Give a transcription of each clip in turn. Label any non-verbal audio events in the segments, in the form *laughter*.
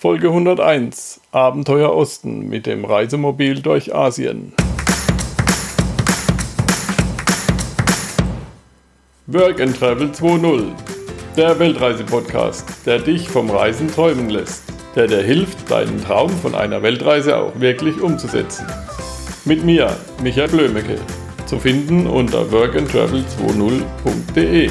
Folge 101 Abenteuer Osten mit dem Reisemobil durch Asien. Work and Travel 2.0 Der Weltreise-Podcast, der dich vom Reisen träumen lässt, der dir hilft, deinen Traum von einer Weltreise auch wirklich umzusetzen. Mit mir, Michael Blömecke, zu finden unter workandtravel20.de.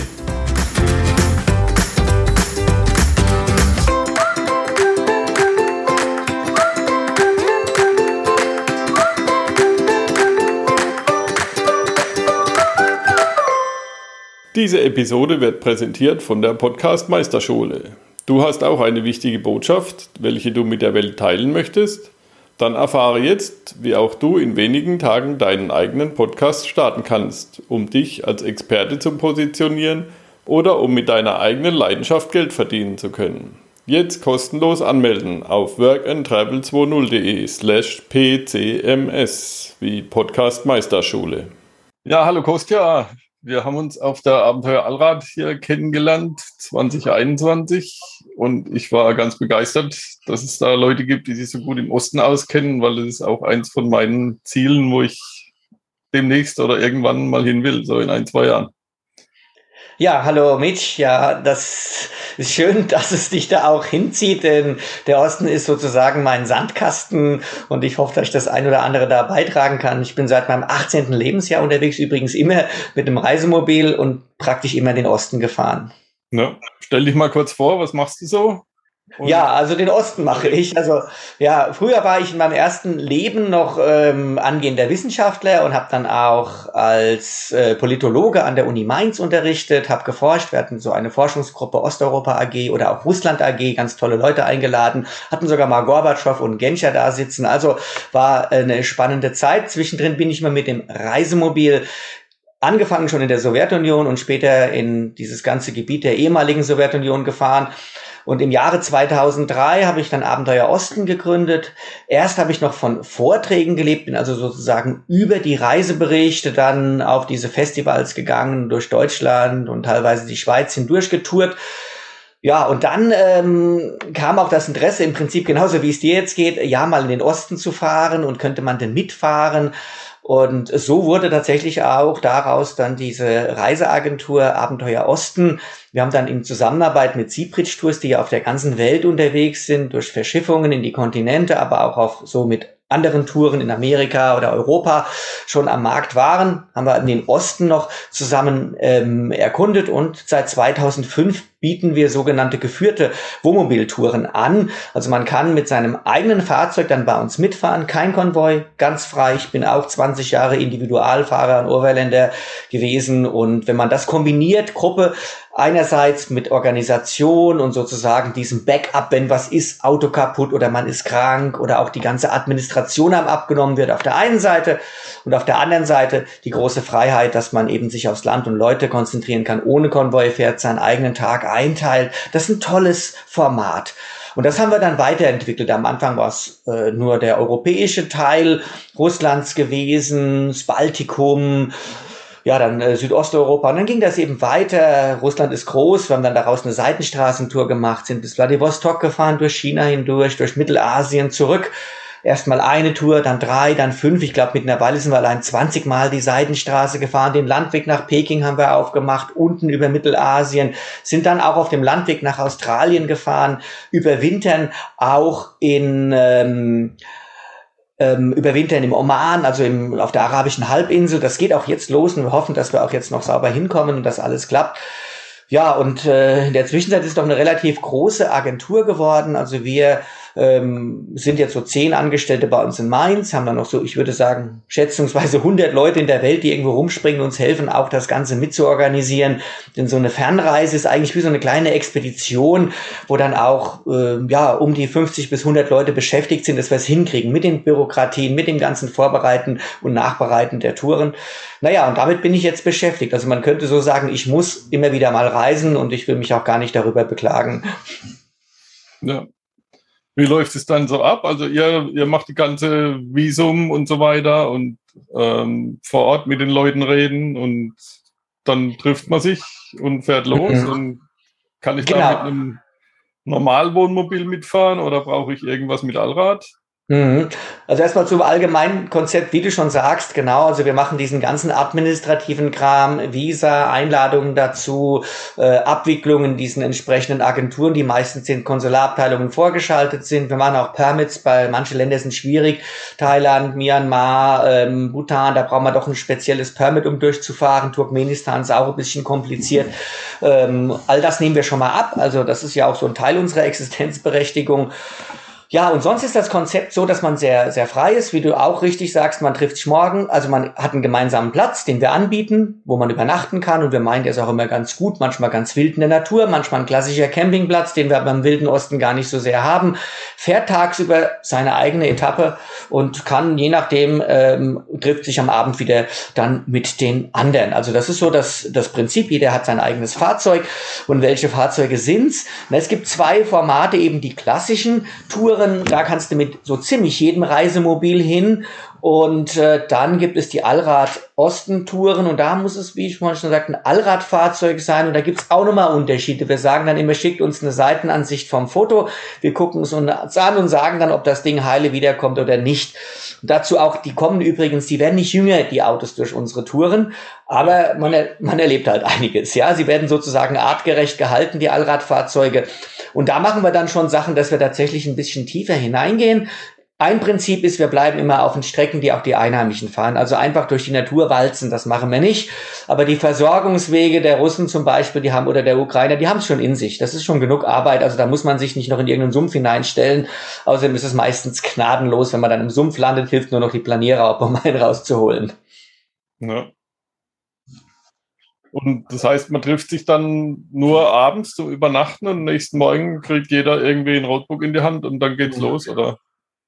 Diese Episode wird präsentiert von der Podcast Meisterschule. Du hast auch eine wichtige Botschaft, welche du mit der Welt teilen möchtest? Dann erfahre jetzt, wie auch du in wenigen Tagen deinen eigenen Podcast starten kannst, um dich als Experte zu positionieren oder um mit deiner eigenen Leidenschaft Geld verdienen zu können. Jetzt kostenlos anmelden auf workandtravel20.de slash pcms wie Podcast Meisterschule. Ja, hallo Kostja, wir haben uns auf der Abenteuer Allrad hier kennengelernt, 2021. Und ich war ganz begeistert, dass es da Leute gibt, die sich so gut im Osten auskennen, weil das ist auch eins von meinen Zielen, wo ich demnächst oder irgendwann mal hin will, so in ein, zwei Jahren. Ja, hallo Mitch. Ja, das ist schön, *laughs* dass es dich da auch hinzieht, denn der Osten ist sozusagen mein Sandkasten und ich hoffe, dass ich das ein oder andere da beitragen kann. Ich bin seit meinem 18. Lebensjahr unterwegs, übrigens immer mit einem Reisemobil und praktisch immer den Osten gefahren. Ja. Stell dich mal kurz vor, was machst du so? Und ja, also den Osten mache ich. Also ja, früher war ich in meinem ersten Leben noch ähm, angehender Wissenschaftler und habe dann auch als äh, Politologe an der Uni Mainz unterrichtet, habe geforscht. Wir hatten so eine Forschungsgruppe Osteuropa AG oder auch Russland AG, ganz tolle Leute eingeladen, hatten sogar mal Gorbatschow und Genscher da sitzen. Also war eine spannende Zeit. Zwischendrin bin ich mal mit dem Reisemobil angefangen schon in der Sowjetunion und später in dieses ganze Gebiet der ehemaligen Sowjetunion gefahren und im Jahre 2003 habe ich dann Abenteuer Osten gegründet. Erst habe ich noch von Vorträgen gelebt, bin also sozusagen über die Reiseberichte dann auf diese Festivals gegangen, durch Deutschland und teilweise die Schweiz hindurch getourt. Ja, und dann ähm, kam auch das Interesse, im Prinzip genauso wie es dir jetzt geht, ja, mal in den Osten zu fahren und könnte man denn mitfahren? Und so wurde tatsächlich auch daraus dann diese Reiseagentur Abenteuer Osten. Wir haben dann in Zusammenarbeit mit Seabridge Tours, die ja auf der ganzen Welt unterwegs sind, durch Verschiffungen in die Kontinente, aber auch auf so mit anderen Touren in Amerika oder Europa schon am Markt waren, haben wir den Osten noch zusammen ähm, erkundet und seit 2005 bieten wir sogenannte geführte Wohnmobiltouren an. Also man kann mit seinem eigenen Fahrzeug dann bei uns mitfahren, kein Konvoi, ganz frei. Ich bin auch 20 Jahre Individualfahrer und Overländer gewesen und wenn man das kombiniert, Gruppe einerseits mit Organisation und sozusagen diesem Backup, wenn was ist, Auto kaputt oder man ist krank oder auch die ganze Administration am abgenommen wird auf der einen Seite und auf der anderen Seite die große Freiheit, dass man eben sich aufs Land und Leute konzentrieren kann, ohne Konvoi fährt, seinen eigenen Tag einteilt. Das ist ein tolles Format. Und das haben wir dann weiterentwickelt. Am Anfang war es äh, nur der europäische Teil Russlands gewesen, das Baltikum, ja, dann äh, Südosteuropa. Und dann ging das eben weiter. Russland ist groß. Wir haben dann daraus eine Seitenstraßentour gemacht, sind bis Vladivostok gefahren, durch China hindurch, durch Mittelasien zurück. Erstmal eine Tour, dann drei, dann fünf. Ich glaube, mittlerweile sind wir allein 20 Mal die Seidenstraße gefahren. Den Landweg nach Peking haben wir aufgemacht, unten über Mittelasien, sind dann auch auf dem Landweg nach Australien gefahren, überwintern auch in ähm, ähm, überwintern im Oman, also im, auf der arabischen Halbinsel. Das geht auch jetzt los und wir hoffen, dass wir auch jetzt noch sauber hinkommen und dass alles klappt. Ja, und äh, in der Zwischenzeit ist doch eine relativ große Agentur geworden. Also wir ähm, sind jetzt so zehn Angestellte bei uns in Mainz, haben dann noch so, ich würde sagen, schätzungsweise 100 Leute in der Welt, die irgendwo rumspringen und uns helfen, auch das Ganze mitzuorganisieren. Denn so eine Fernreise ist eigentlich wie so eine kleine Expedition, wo dann auch äh, ja um die 50 bis 100 Leute beschäftigt sind, dass wir es hinkriegen mit den Bürokratien, mit dem ganzen Vorbereiten und Nachbereiten der Touren. Naja, und damit bin ich jetzt beschäftigt. Also man könnte so sagen, ich muss immer wieder mal reisen und ich will mich auch gar nicht darüber beklagen. Ja, wie läuft es dann so ab? Also ihr, ihr macht die ganze Visum und so weiter und ähm, vor Ort mit den Leuten reden und dann trifft man sich und fährt los mhm. und kann ich genau. da mit einem, Normalwohnmobil mitfahren oder brauche ich irgendwas mit Allrad? Mhm. Also erstmal zum allgemeinen Konzept, wie du schon sagst, genau, also wir machen diesen ganzen administrativen Kram, Visa, Einladungen dazu, äh, Abwicklungen diesen entsprechenden Agenturen, die meistens in Konsularabteilungen vorgeschaltet sind. Wir machen auch Permits, weil manche Länder sind schwierig, Thailand, Myanmar, ähm, Bhutan, da brauchen wir doch ein spezielles Permit, um durchzufahren. Turkmenistan ist auch ein bisschen kompliziert. Ähm, all das nehmen wir schon mal ab, also das ist ja auch so ein Teil unserer Existenzberechtigung. Ja, und sonst ist das Konzept so, dass man sehr, sehr frei ist, wie du auch richtig sagst, man trifft sich morgen, also man hat einen gemeinsamen Platz, den wir anbieten, wo man übernachten kann. Und wir meinen, der ist auch immer ganz gut, manchmal ganz wild in der Natur, manchmal ein klassischer Campingplatz, den wir beim Wilden Osten gar nicht so sehr haben, fährt tagsüber seine eigene Etappe und kann, je nachdem, ähm, trifft sich am Abend wieder dann mit den anderen. Also das ist so das, das Prinzip, jeder hat sein eigenes Fahrzeug. Und welche Fahrzeuge sind's? Na, es gibt zwei Formate, eben die klassischen Touren, Touren, da kannst du mit so ziemlich jedem Reisemobil hin und äh, dann gibt es die Allrad-Osten-Touren und da muss es, wie ich schon sagte, ein Allradfahrzeug sein und da gibt es auch nochmal Unterschiede. Wir sagen dann immer, schickt uns eine Seitenansicht vom Foto, wir gucken es uns an und sagen dann, ob das Ding heile wiederkommt oder nicht. Und dazu auch, die kommen übrigens, die werden nicht jünger, die Autos durch unsere Touren, aber man, man erlebt halt einiges. Ja, sie werden sozusagen artgerecht gehalten, die Allradfahrzeuge. Und da machen wir dann schon Sachen, dass wir tatsächlich ein bisschen tiefer hineingehen. Ein Prinzip ist, wir bleiben immer auf den Strecken, die auch die Einheimischen fahren. Also einfach durch die Natur walzen, das machen wir nicht. Aber die Versorgungswege der Russen zum Beispiel, die haben, oder der Ukrainer, die haben es schon in sich. Das ist schon genug Arbeit. Also da muss man sich nicht noch in irgendeinen Sumpf hineinstellen. Außerdem ist es meistens gnadenlos. Wenn man dann im Sumpf landet, hilft nur noch die Planierer, um einen rauszuholen. Ja. Und das heißt, man trifft sich dann nur abends zum Übernachten und nächsten Morgen kriegt jeder irgendwie ein Notebook in die Hand und dann geht's los, oder?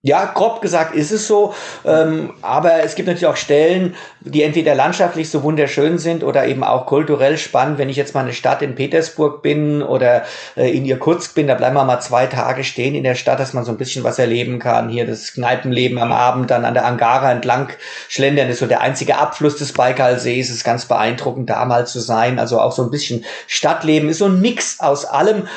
Ja, grob gesagt ist es so. Ähm, aber es gibt natürlich auch Stellen, die entweder landschaftlich so wunderschön sind oder eben auch kulturell spannend. Wenn ich jetzt mal eine Stadt in Petersburg bin oder äh, in Irkutsk bin, da bleiben wir mal zwei Tage stehen in der Stadt, dass man so ein bisschen was erleben kann. Hier das Kneipenleben am Abend, dann an der Angara entlang schlendern, ist so der einzige Abfluss des Baikalsees. Ist ganz beeindruckend, da mal zu sein. Also auch so ein bisschen Stadtleben ist so ein Mix aus allem.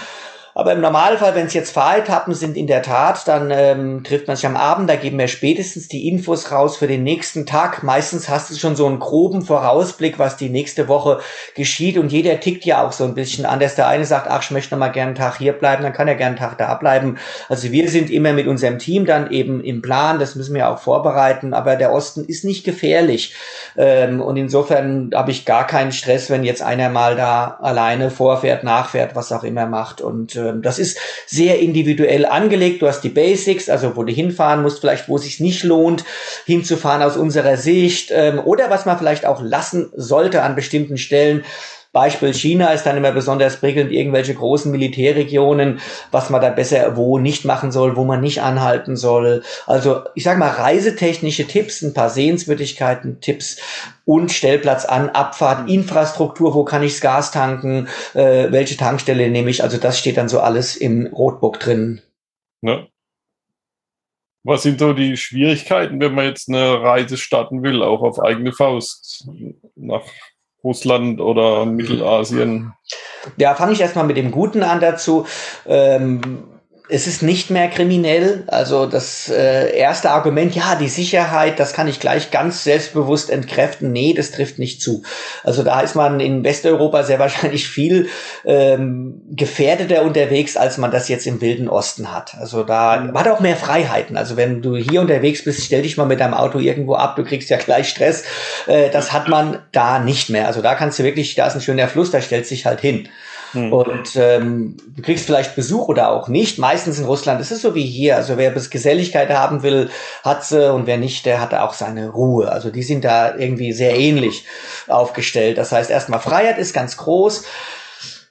Aber im Normalfall, wenn es jetzt Fahretappen sind, in der Tat, dann ähm, trifft man sich am Abend, da geben wir spätestens die Infos raus für den nächsten Tag. Meistens hast du schon so einen groben Vorausblick, was die nächste Woche geschieht und jeder tickt ja auch so ein bisschen anders. Der eine sagt, ach, ich möchte noch mal gerne einen Tag hier bleiben, dann kann er gerne einen Tag da bleiben. Also wir sind immer mit unserem Team dann eben im Plan, das müssen wir auch vorbereiten, aber der Osten ist nicht gefährlich. Ähm, und insofern habe ich gar keinen Stress, wenn jetzt einer mal da alleine vorfährt, nachfährt, was auch immer macht und ähm, das ist sehr individuell angelegt. Du hast die Basics, also wo du hinfahren musst, vielleicht wo es sich nicht lohnt, hinzufahren aus unserer Sicht ähm, oder was man vielleicht auch lassen sollte an bestimmten Stellen. Beispiel China ist dann immer besonders prickelnd, irgendwelche großen Militärregionen, was man da besser wo nicht machen soll, wo man nicht anhalten soll. Also ich sage mal reisetechnische Tipps, ein paar Sehenswürdigkeiten, Tipps und Stellplatz an, Abfahrt, Infrastruktur, wo kann ich das Gas tanken, äh, welche Tankstelle nehme ich. Also das steht dann so alles im Rotbook drin. Ja. Was sind so die Schwierigkeiten, wenn man jetzt eine Reise starten will, auch auf eigene Faust nach Russland oder Mittelasien? Ja, fange ich erstmal mit dem Guten an dazu. Ähm, es ist nicht mehr kriminell. Also das äh, erste Argument, ja, die Sicherheit, das kann ich gleich ganz selbstbewusst entkräften. Nee, das trifft nicht zu. Also da ist man in Westeuropa sehr wahrscheinlich viel ähm, gefährdeter unterwegs, als man das jetzt im Wilden Osten hat. Also da hat auch mehr Freiheiten. Also wenn du hier unterwegs bist, stell dich mal mit deinem Auto irgendwo ab, du kriegst ja gleich Stress. Äh, das hat man da nicht mehr. Also da kannst du wirklich, da ist ein schöner Fluss, da stellst dich halt hin. Hm. Und ähm, du kriegst vielleicht Besuch oder auch nicht. Meistens in Russland ist es so wie hier. Also wer bis Geselligkeit haben will, hat sie und wer nicht, der hat auch seine Ruhe. Also die sind da irgendwie sehr ähnlich aufgestellt. Das heißt, erstmal Freiheit ist ganz groß.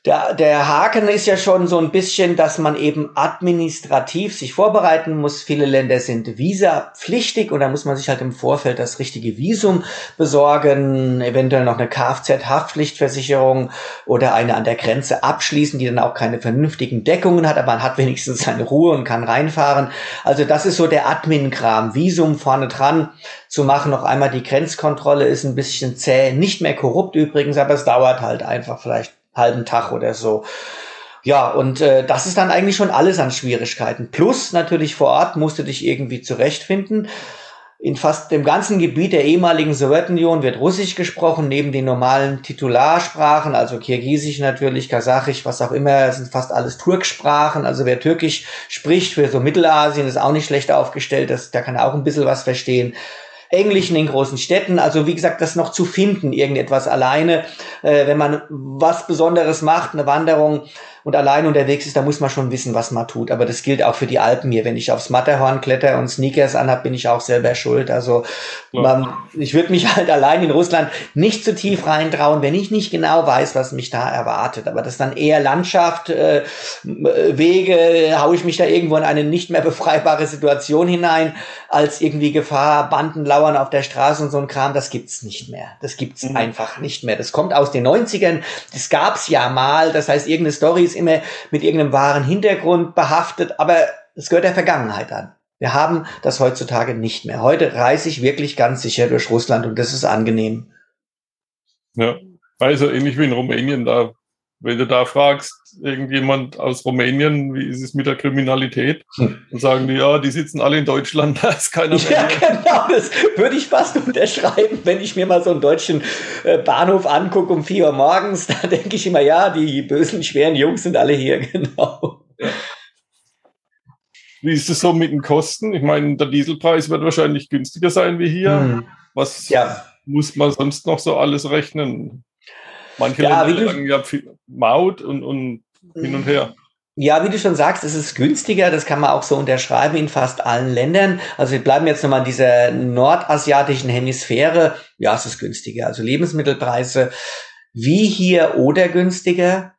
Der, der Haken ist ja schon so ein bisschen, dass man eben administrativ sich vorbereiten muss. Viele Länder sind visapflichtig und da muss man sich halt im Vorfeld das richtige Visum besorgen, eventuell noch eine Kfz-Haftpflichtversicherung oder eine an der Grenze abschließen, die dann auch keine vernünftigen Deckungen hat, aber man hat wenigstens seine Ruhe und kann reinfahren. Also das ist so der Admin-Kram. Visum vorne dran zu machen. Noch einmal die Grenzkontrolle ist ein bisschen zäh, nicht mehr korrupt übrigens, aber es dauert halt einfach vielleicht halben Tag oder so. Ja, und äh, das ist dann eigentlich schon alles an Schwierigkeiten. Plus natürlich vor Ort musst du dich irgendwie zurechtfinden. In fast dem ganzen Gebiet der ehemaligen Sowjetunion wird Russisch gesprochen, neben den normalen Titularsprachen, also Kirgisisch natürlich, Kasachisch, was auch immer, sind fast alles Turksprachen. Also wer Türkisch spricht für so Mittelasien, ist auch nicht schlecht aufgestellt, das, der kann auch ein bisschen was verstehen. Englisch in großen Städten. Also wie gesagt, das noch zu finden, irgendetwas alleine. Äh, wenn man was Besonderes macht, eine Wanderung, und allein unterwegs ist, da muss man schon wissen, was man tut. Aber das gilt auch für die Alpen hier. Wenn ich aufs Matterhorn kletter und Sneakers anhab, bin ich auch selber schuld. Also man, ich würde mich *laughs* halt allein in Russland nicht zu tief reintrauen, wenn ich nicht genau weiß, was mich da erwartet. Aber das ist dann eher Landschaft, äh, Wege, haue ich mich da irgendwo in eine nicht mehr befreibare Situation hinein, als irgendwie Gefahr, Banden lauern auf der Straße und so ein Kram. Das gibt's nicht mehr. Das gibt's mhm. einfach nicht mehr. Das kommt aus den 90ern. Das gab's ja mal. Das heißt, irgendeine Story ist immer mit irgendeinem wahren Hintergrund behaftet, aber es gehört der Vergangenheit an. Wir haben das heutzutage nicht mehr. Heute reise ich wirklich ganz sicher durch Russland und das ist angenehm. Ja, also ähnlich wie in Rumänien, da, wenn du da fragst, irgendjemand aus Rumänien, wie ist es mit der Kriminalität? Hm. Dann sagen die, ja, die sitzen alle in Deutschland, *laughs* da ist keiner mehr. Ja, genau, das würde ich fast unterschreiben, wenn ich mir mal so einen deutschen äh, Bahnhof angucke um vier Uhr morgens, *laughs* da denke ich immer, ja, die bösen, schweren Jungs sind alle hier, *laughs* genau. Ja. Wie ist es so mit den Kosten? Ich meine, der Dieselpreis wird wahrscheinlich günstiger sein wie hier. Hm. Was ja. muss man sonst noch so alles rechnen? Manche ja, Länder sagen ja Maut und, und hin und her. Ja, wie du schon sagst, es ist günstiger, das kann man auch so unterschreiben in fast allen Ländern. Also wir bleiben jetzt nochmal in dieser nordasiatischen Hemisphäre. Ja, es ist günstiger. Also Lebensmittelpreise wie hier oder günstiger.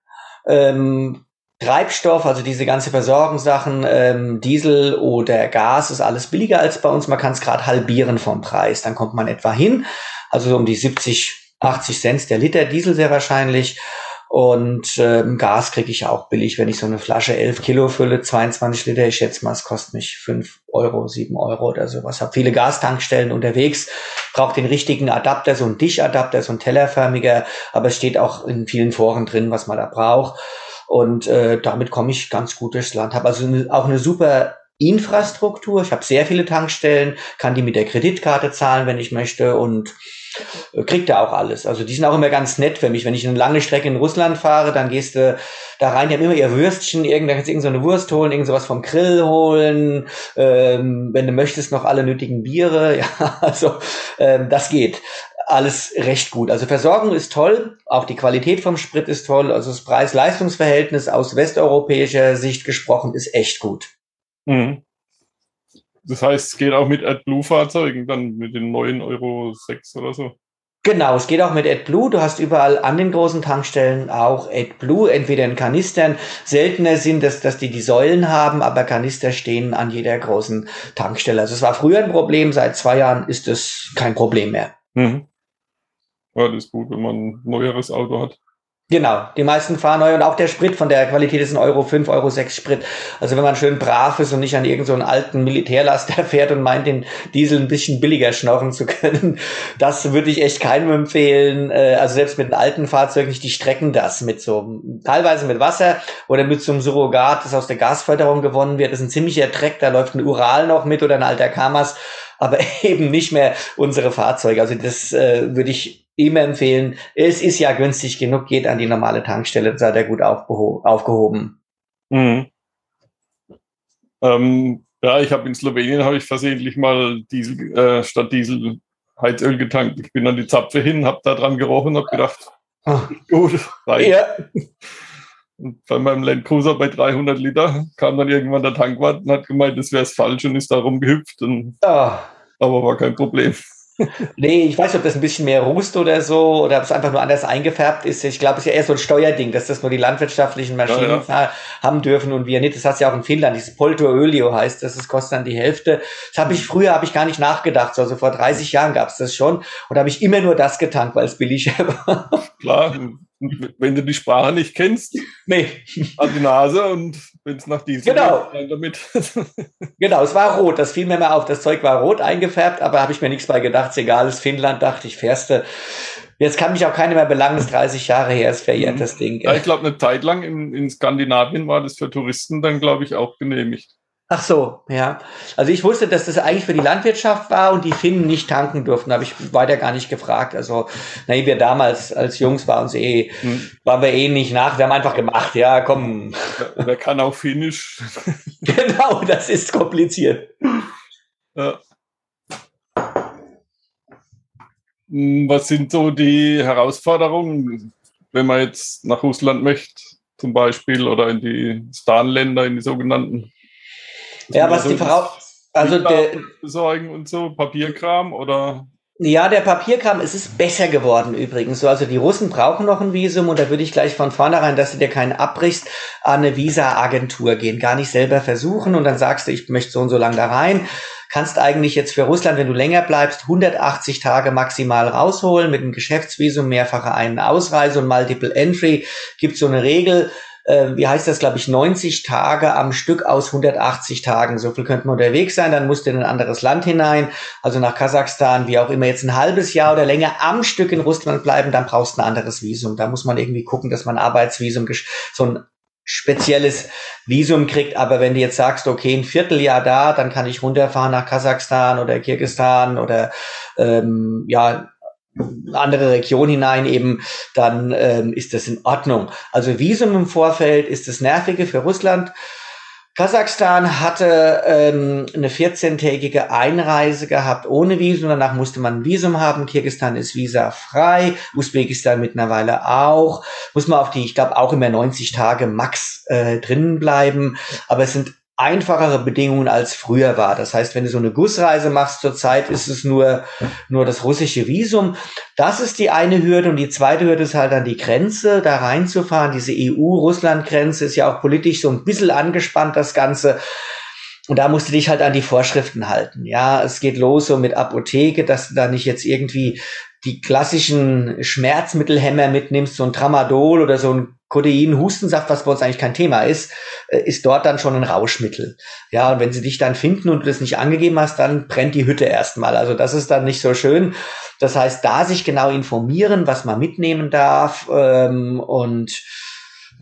Ähm, Treibstoff, also diese ganze Versorgungssachen, ähm, Diesel oder Gas ist alles billiger als bei uns. Man kann es gerade halbieren vom Preis. Dann kommt man etwa hin. Also so um die 70 80 Cent der Liter Diesel sehr wahrscheinlich. Und ähm, Gas kriege ich auch billig, wenn ich so eine Flasche 11 Kilo fülle, 22 Liter. Ich schätze mal, es kostet mich 5 Euro, 7 Euro oder sowas. Hab viele Gastankstellen unterwegs, braucht den richtigen Adapter, so ein Dischadapter, so ein tellerförmiger, aber es steht auch in vielen Foren drin, was man da braucht. Und äh, damit komme ich ganz gut durchs Land. Habe also auch eine super Infrastruktur. Ich habe sehr viele Tankstellen, kann die mit der Kreditkarte zahlen, wenn ich möchte und äh, kriegt er auch alles. Also die sind auch immer ganz nett für mich. Wenn ich eine lange Strecke in Russland fahre, dann gehst du da rein, die haben immer ihr Würstchen, irgend, kannst du irgend so Wurst holen, irgend sowas vom Grill holen, ähm, wenn du möchtest, noch alle nötigen Biere. *laughs* Ja, also ähm, das geht. Alles recht gut. Also Versorgung ist toll, auch die Qualität vom Sprit ist toll, also das Preis-Leistungs-Verhältnis aus westeuropäischer Sicht gesprochen ist echt gut. Mhm. Das heißt, es geht auch mit AdBlue-Fahrzeugen, dann mit den neuen Euro 6 oder so. Genau, es geht auch mit AdBlue. Du hast überall an den großen Tankstellen auch AdBlue, entweder in Kanistern. Seltener sind es, dass die die Säulen haben, aber Kanister stehen an jeder großen Tankstelle. Also es war früher ein Problem, seit zwei Jahren ist es kein Problem mehr. Mhm. Ja, das ist gut, wenn man ein neueres Auto hat. Genau, die meisten fahren neu und auch der Sprit von der Qualität ist ein Euro 5, Euro 6 Sprit. Also wenn man schön brav ist und nicht an irgendeinen so alten Militärlaster *laughs* fährt und meint, den Diesel ein bisschen billiger schnorren zu können, *laughs* das würde ich echt keinem empfehlen. Äh, also selbst mit einem alten Fahrzeug nicht, die strecken das mit so, teilweise mit Wasser oder mit so einem Surrogat, das aus der Gasförderung gewonnen wird. Das ist ein ziemlicher Dreck, da läuft ein Ural noch mit oder ein alter Kamas, aber *laughs* eben nicht mehr unsere Fahrzeuge. Also das äh, würde ich immer empfehlen. Es ist ja günstig genug, geht an die normale Tankstelle, seid ihr gut aufgehoben. Mhm. Ähm, ja, ich habe in Slowenien habe ich versehentlich mal Diesel äh, statt Diesel Heizöl getankt. Ich bin an die Zapfe hin, habe da dran gerochen, habe gedacht, Ach. gut, reicht. Ja. Und bei meinem Land Cruiser bei 300 Liter kam dann irgendwann der Tankwart und hat gemeint, das wäre falsch und ist da rumgehüpft. Und, oh. Aber war kein Problem nee, ich weiß nicht, ob das ein bisschen mehr rußt oder so, oder ob es einfach nur anders eingefärbt ist. Ich glaube, es ist ja eher so ein Steuerding, dass das nur die landwirtschaftlichen Maschinen ja, ja. haben dürfen und wir nicht. Das hast ja auch in Finnland, dieses Polto heißt das, das kostet dann die Hälfte. Das habe ich früher, habe ich gar nicht nachgedacht. Also vor 30 Jahren gab es das schon. Und habe ich immer nur das getankt, weil es billiger *laughs* war. Klar, wenn du die Sprache nicht kennst, nee. an die Nase und wenn es nach diesem genau. geht, damit. *laughs* genau, es war rot. Das fiel mir mal auf. Das Zeug war rot eingefärbt, aber habe ich mir nichts bei gedacht. Ist egal, ist Finnland, dachte ich, fährste. Jetzt kann mich auch keiner mehr belangen, ist 30 Jahre her, ist verjährt, mhm. das Ding. Ja, ich glaube, eine Zeit lang in, in Skandinavien war das für Touristen dann, glaube ich, auch genehmigt. Ach so, ja. Also ich wusste, dass das eigentlich für die Landwirtschaft war und die Finnen nicht tanken durften. Habe ich weiter gar nicht gefragt. Also, na, wir damals als Jungs waren uns eh, hm. waren wir eh nicht nach. Wir haben einfach gemacht. Ja, komm. Wer, wer kann auch Finnisch? *laughs* genau, das ist kompliziert. Ja. Hm, was sind so die Herausforderungen, wenn man jetzt nach Russland möchte, zum Beispiel, oder in die Stan-Länder, in die sogenannten? Ja, was die Voraus also der besorgen und so Papierkram oder ja, der Papierkram, es ist besser geworden übrigens. So, also die Russen brauchen noch ein Visum und da würde ich gleich von vornherein, dass du dir keinen abbrichst, an eine Visa-Agentur gehen, gar nicht selber versuchen und dann sagst du, ich möchte so und so lang da rein. Kannst eigentlich jetzt für Russland, wenn du länger bleibst, 180 Tage maximal rausholen mit einem Geschäftsvisum, mehrfache Ein- Ausreise und Multiple Entry. Gibt so eine Regel äh, wie heißt das, glaube ich, 90 Tage am Stück aus 180 Tagen. So viel könnte man unterwegs sein, dann musst du in ein anderes Land hinein, also nach Kasachstan, wie auch immer, jetzt ein halbes Jahr oder länger am Stück in Russland bleiben, dann brauchst du ein anderes Visum. Da muss man irgendwie gucken, dass man Arbeitsvisum, so ein spezielles Visum kriegt. Aber wenn du jetzt sagst, okay, ein Vierteljahr da, dann kann ich runterfahren nach Kasachstan oder Kirgistan oder ähm, ja andere Region hinein eben, dann ähm, ist das in Ordnung. Also Visum im Vorfeld ist das Nervige für Russland. Kasachstan hatte ähm, eine 14-tägige Einreise gehabt ohne Visum. Danach musste man ein Visum haben. Kirgistan ist visafrei. Usbekistan mittlerweile auch. Muss man auf die, ich glaube, auch immer 90 Tage max äh, drinnen bleiben. Aber es sind einfachere Bedingungen als früher war. Das heißt, wenn du so eine Gussreise machst zurzeit, ist es nur, nur das russische Visum. Das ist die eine Hürde und die zweite Hürde ist halt dann die Grenze, da reinzufahren. Diese EU-Russland-Grenze ist ja auch politisch so ein bisschen angespannt, das Ganze. Und da musst du dich halt an die Vorschriften halten. Ja, es geht los so mit Apotheke, dass du da nicht jetzt irgendwie die klassischen Schmerzmittelhämmer mitnimmst, so ein Tramadol oder so ein Codein, Hustensaft, was bei uns eigentlich kein Thema ist, äh, ist dort dann schon ein Rauschmittel. Ja, und wenn sie dich dann finden und du das nicht angegeben hast, dann brennt die Hütte erstmal. Also das ist dann nicht so schön. Das heißt, da sich genau informieren, was man mitnehmen darf ähm, und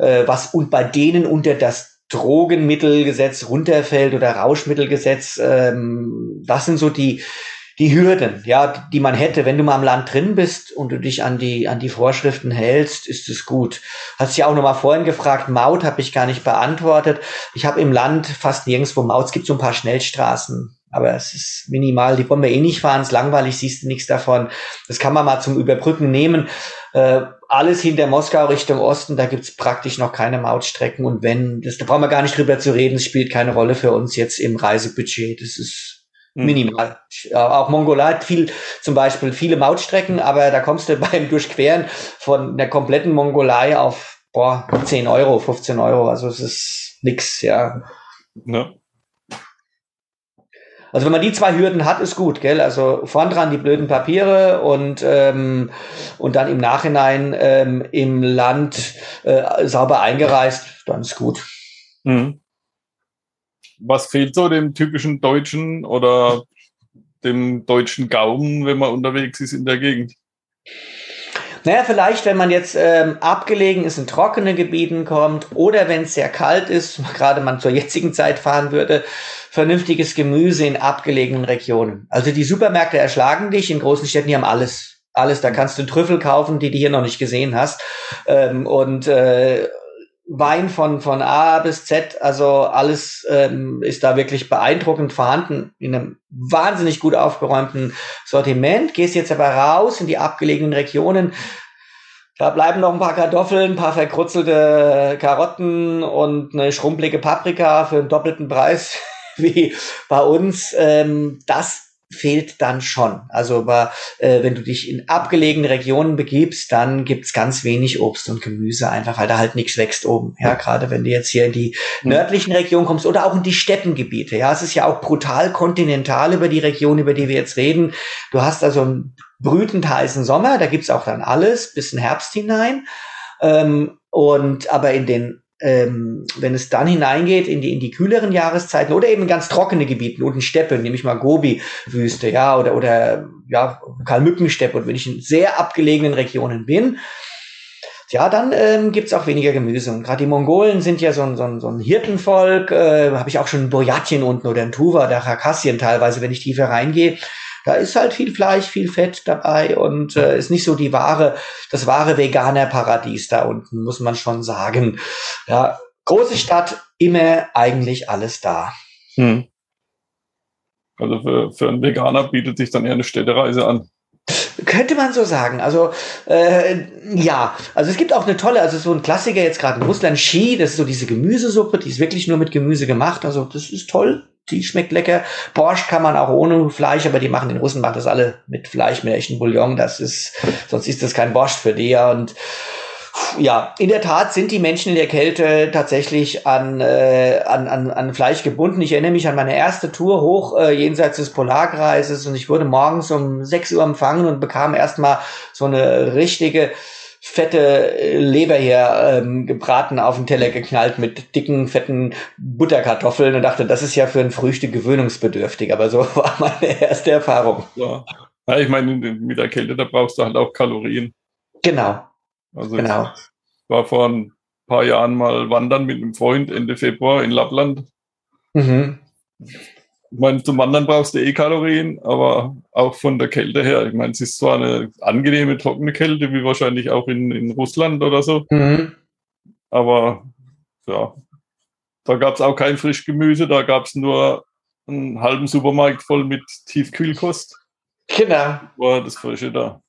äh, was und bei denen unter das Drogenmittelgesetz runterfällt oder Rauschmittelgesetz, ähm, das sind so die die Hürden, ja, die man hätte, wenn du mal im Land drin bist und du dich an die an die Vorschriften hältst, ist es gut. Hast ja auch noch mal vorhin gefragt, Maut habe ich gar nicht beantwortet. Ich habe im Land fast nirgendwo Maut. Es gibt so ein paar Schnellstraßen, aber es ist minimal. Die wollen wir eh nicht fahren, es ist langweilig, siehst du nichts davon. Das kann man mal zum Überbrücken nehmen. Äh, alles hinter Moskau Richtung Osten, da gibt's praktisch noch keine Mautstrecken. Und wenn, das, da brauchen wir gar nicht drüber zu reden, es spielt keine Rolle für uns jetzt im Reisebudget. Das ist hm. Minimal. Auch Mongolei hat viel, zum Beispiel viele Mautstrecken, aber da kommst du *laughs* beim Durchqueren von der kompletten Mongolei auf boah, 10 Euro, 15 Euro. Also es ist nix, ja. ja. Also wenn man die zwei Hürden hat, ist gut, gell? Also vorn dran die blöden Papiere und ähm, und dann im Nachhinein ähm, im Land äh, sauber eingereist, dann ist gut. Mhm was fehlt so dem typischen Deutschen oder dem deutschen Gaumen, wenn man unterwegs ist in der Gegend? Naja, vielleicht, wenn man jetzt ähm, abgelegen ist, in trockene Gebieten kommt oder wenn es sehr kalt ist, *laughs* gerade man zur jetzigen Zeit fahren würde, vernünftiges Gemüse in abgelegenen Regionen. Also die Supermärkte erschlagen dich, in großen Städten, die haben alles. Alles, da kannst du Trüffel kaufen, die du hier noch nicht gesehen hast. Ähm, und äh, Wein von, von A bis Z, also alles ähm, ist da wirklich beeindruckend vorhanden in einem wahnsinnig gut aufgeräumten Sortiment. Gehst jetzt aber raus in die abgelegenen Regionen. Da bleiben noch ein paar Kartoffeln, ein paar verkrutzelte Karotten und eine schrumpelige Paprika für einen doppelten Preis *laughs* wie bei uns. Ähm, das fehlt dann schon. Also aber, äh, wenn du dich in abgelegene Regionen begibst, dann gibt's ganz wenig Obst und Gemüse, einfach weil da halt nichts wächst oben. Ja, gerade wenn du jetzt hier in die nördlichen Regionen kommst oder auch in die Steppengebiete. Ja, es ist ja auch brutal kontinental über die Region, über die wir jetzt reden. Du hast also einen brütend heißen Sommer, da gibt's auch dann alles bis in Herbst hinein. Ähm, und aber in den ähm, wenn es dann hineingeht in die, in die kühleren Jahreszeiten oder eben ganz trockene Gebiete, unten Steppe, nämlich mal Gobi-Wüste, ja, oder, oder, ja, Kalmückensteppe. Und wenn ich in sehr abgelegenen Regionen bin, ja, dann ähm, gibt auch weniger Gemüse. Und gerade die Mongolen sind ja so ein, so ein, so ein Hirtenvolk. Äh, Habe ich auch schon in Burjatien unten oder in Tuva oder Chakassien teilweise, wenn ich tiefer reingehe. Da ist halt viel Fleisch, viel Fett dabei und äh, ist nicht so die wahre, das wahre Veganer-Paradies da unten, muss man schon sagen. Ja, große Stadt, immer eigentlich alles da. Hm. Also für, für einen Veganer bietet sich dann eher eine Städtereise an. Könnte man so sagen. Also äh, ja, also es gibt auch eine tolle, also so ein Klassiker jetzt gerade in Russland, Ski, das ist so diese Gemüsesuppe, die ist wirklich nur mit Gemüse gemacht. Also das ist toll, die schmeckt lecker. Borscht kann man auch ohne Fleisch, aber die machen, den Russen machen das alle mit Fleisch, mit echten Bouillon. Das ist, sonst ist das kein Borscht für die. Und ja, in der Tat sind die Menschen in der Kälte tatsächlich an, äh, an, an, an Fleisch gebunden. Ich erinnere mich an meine erste Tour hoch äh, jenseits des Polarkreises und ich wurde morgens um 6 Uhr empfangen und bekam erstmal so eine richtige fette Leber hier ähm, gebraten auf den Teller geknallt mit dicken, fetten Butterkartoffeln und dachte, das ist ja für ein Frühstück gewöhnungsbedürftig. Aber so *laughs* war meine erste Erfahrung. Ja, ja ich meine, mit der Kälte, da brauchst du halt auch Kalorien. Genau. Also genau. ich war vor ein paar Jahren mal wandern mit einem Freund Ende Februar in Lappland. Mhm. Ich meine, zum Wandern brauchst du eh Kalorien, aber auch von der Kälte her. Ich meine, es ist zwar eine angenehme, trockene Kälte, wie wahrscheinlich auch in, in Russland oder so. Mhm. Aber ja, da gab es auch kein Frischgemüse, da gab es nur einen halben Supermarkt voll mit Tiefkühlkost. Genau. War das Frische da.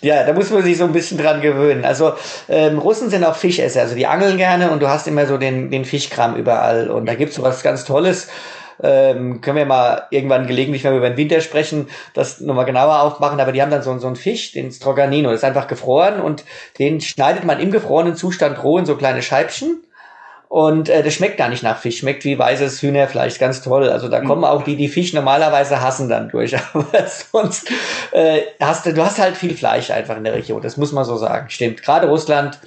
Ja, da muss man sich so ein bisschen dran gewöhnen. Also ähm, Russen sind auch Fischesser, also die angeln gerne und du hast immer so den, den Fischkram überall. Und da gibt's so was ganz Tolles. Ähm, können wir mal irgendwann gelegentlich, wenn wir über den Winter sprechen, das nochmal genauer aufmachen. Aber die haben dann so, so einen Fisch, den Stroganino, das ist einfach gefroren und den schneidet man im gefrorenen Zustand roh in so kleine Scheibchen und äh, das schmeckt gar nicht nach Fisch, schmeckt wie weißes Hühnerfleisch, ganz toll. Also da kommen auch die, die Fisch normalerweise hassen dann durch. *laughs* Aber sonst äh, hast du, du hast halt viel Fleisch einfach in der Region, das muss man so sagen. Stimmt. Gerade Russland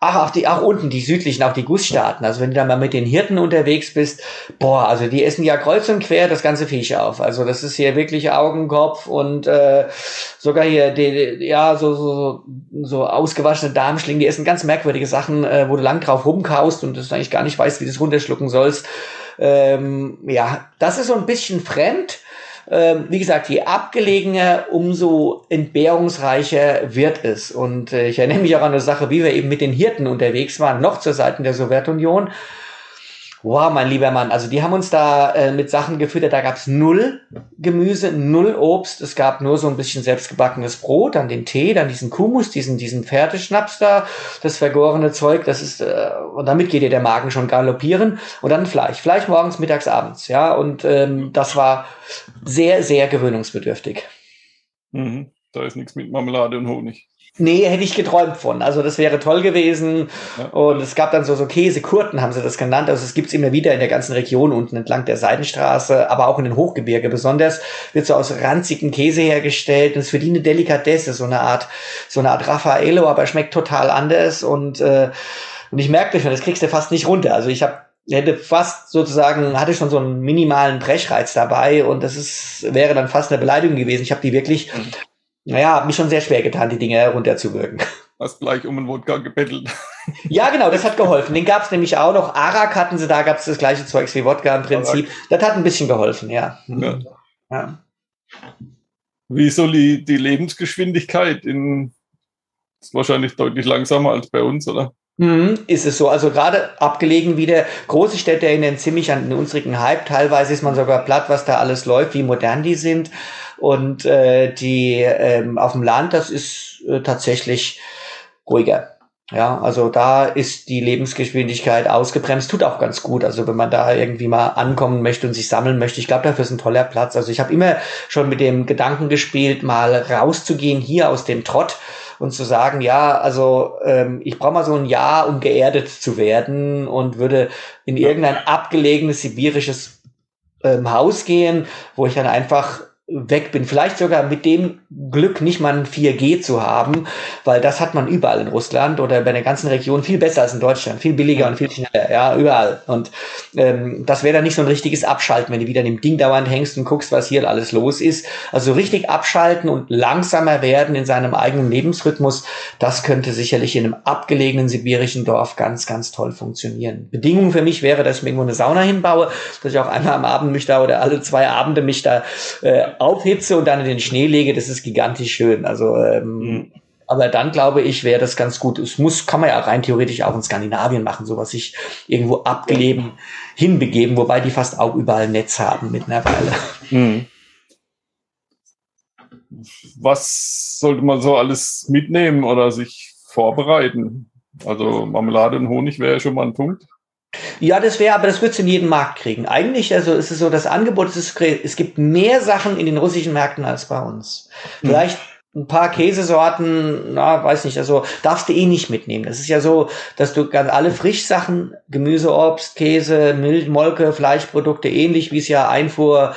Ach, auch die, auch unten, die südlichen, auch die Gussstaaten. Also wenn du da mal mit den Hirten unterwegs bist, boah, also die essen ja kreuz und quer das ganze Viech auf. Also das ist hier wirklich Augenkopf und äh, sogar hier, die, ja, so, so, so ausgewaschene Darmschlingen, die essen ganz merkwürdige Sachen, äh, wo du lang drauf rumkaust und du eigentlich gar nicht weißt, wie du es runterschlucken sollst. Ähm, ja, das ist so ein bisschen fremd. Ähm, wie gesagt, je abgelegener, umso entbehrungsreicher wird es. Und äh, ich erinnere mich auch an eine Sache, wie wir eben mit den Hirten unterwegs waren, noch zur Seite der Sowjetunion. Wow, mein lieber Mann, also die haben uns da äh, mit Sachen gefüttert, da gab's null Gemüse, null Obst, es gab nur so ein bisschen selbstgebackenes Brot, dann den Tee, dann diesen Kumus, diesen, diesen Pferdeschnaps da, das vergorene Zeug, das ist, äh, und damit geht dir der Magen schon galoppieren. Und dann Fleisch, Fleisch morgens, mittags, abends, ja, und ähm, das war sehr, sehr gewöhnungsbedürftig. Mhm. Da ist nichts mit Marmelade und Honig. Nee, hätte ich geträumt von. Also das wäre toll gewesen. Ja. Und es gab dann so, so Käsekurten, haben sie das genannt. Also es gibt's immer wieder in der ganzen Region unten entlang der Seidenstraße, aber auch in den Hochgebirge. Besonders wird so aus ranzigen Käse hergestellt. Und es ist für die eine Delikatesse, so eine Art, so eine Art Raffaello, aber schmeckt total anders. Und, äh, und ich merkte schon, das kriegst du fast nicht runter. Also ich habe hätte fast sozusagen, hatte schon so einen minimalen Brechreiz dabei und das ist, wäre dann fast eine Beleidigung gewesen. Ich habe die wirklich mhm naja, hat mich schon sehr schwer getan, die Dinge runterzuwirken. *laughs* Hast gleich um einen Wodka gebettelt. *laughs* Ja, genau, das hat geholfen. Den gab es nämlich auch noch. Arak hatten sie, da gab es das gleiche Zeugs wie Wodka im Prinzip. Arak. Das hat ein bisschen geholfen, ja. ja. ja. Wie soll die, die Lebensgeschwindigkeit in ist wahrscheinlich deutlich langsamer als bei uns, oder? Mhm, ist es so. Also gerade abgelegen wieder, große Städte erinnern ziemlich an den unsrigen Hype. Teilweise ist man sogar platt, was da alles läuft, wie modern die sind. Und äh, die ähm, auf dem Land, das ist äh, tatsächlich ruhiger. Ja, also da ist die Lebensgeschwindigkeit ausgebremst, tut auch ganz gut. Also wenn man da irgendwie mal ankommen möchte und sich sammeln möchte, ich glaube, dafür ist ein toller Platz. Also ich habe immer schon mit dem Gedanken gespielt, mal rauszugehen hier aus dem Trott und zu sagen, ja, also ähm, ich brauche mal so ein Jahr, um geerdet zu werden und würde in irgendein abgelegenes sibirisches ähm, Haus gehen, wo ich dann einfach weg bin. Vielleicht sogar mit dem Glück, nicht mal ein 4G zu haben, weil das hat man überall in Russland oder bei der ganzen Region viel besser als in Deutschland, viel billiger und viel schneller, ja, überall. Und ähm, das wäre dann nicht so ein richtiges Abschalten, wenn du wieder in dem Ding dauernd hängst und guckst, was hier alles los ist. Also richtig abschalten und langsamer werden in seinem eigenen Lebensrhythmus, das könnte sicherlich in einem abgelegenen sibirischen Dorf ganz, ganz toll funktionieren. Bedingung für mich wäre, dass ich mir irgendwo eine Sauna hinbaue, dass ich auch einmal am Abend mich da oder alle zwei Abende mich da äh, aufhitze und dann in den Schnee lege, das ist gigantisch schön. Also ähm, mhm. Aber dann glaube ich, wäre das ganz gut. Es muss, kann man ja rein theoretisch auch in Skandinavien machen, sowas sich irgendwo abgelegen hinbegeben, wobei die fast auch überall Netz haben mittlerweile. Mhm. Was sollte man so alles mitnehmen oder sich vorbereiten? Also Marmelade und Honig wäre ja schon mal ein Punkt. Ja, das wäre, aber das wird es in jedem Markt kriegen. Eigentlich, also es ist so, das Angebot ist, es gibt mehr Sachen in den russischen Märkten als bei uns. Hm. Vielleicht ein paar Käsesorten, na, weiß nicht, also darfst du eh nicht mitnehmen. Das ist ja so, dass du ganz alle Frischsachen, Gemüse, Obst, Käse, Milch, Molke, Fleischprodukte, ähnlich wie es ja Einfuhr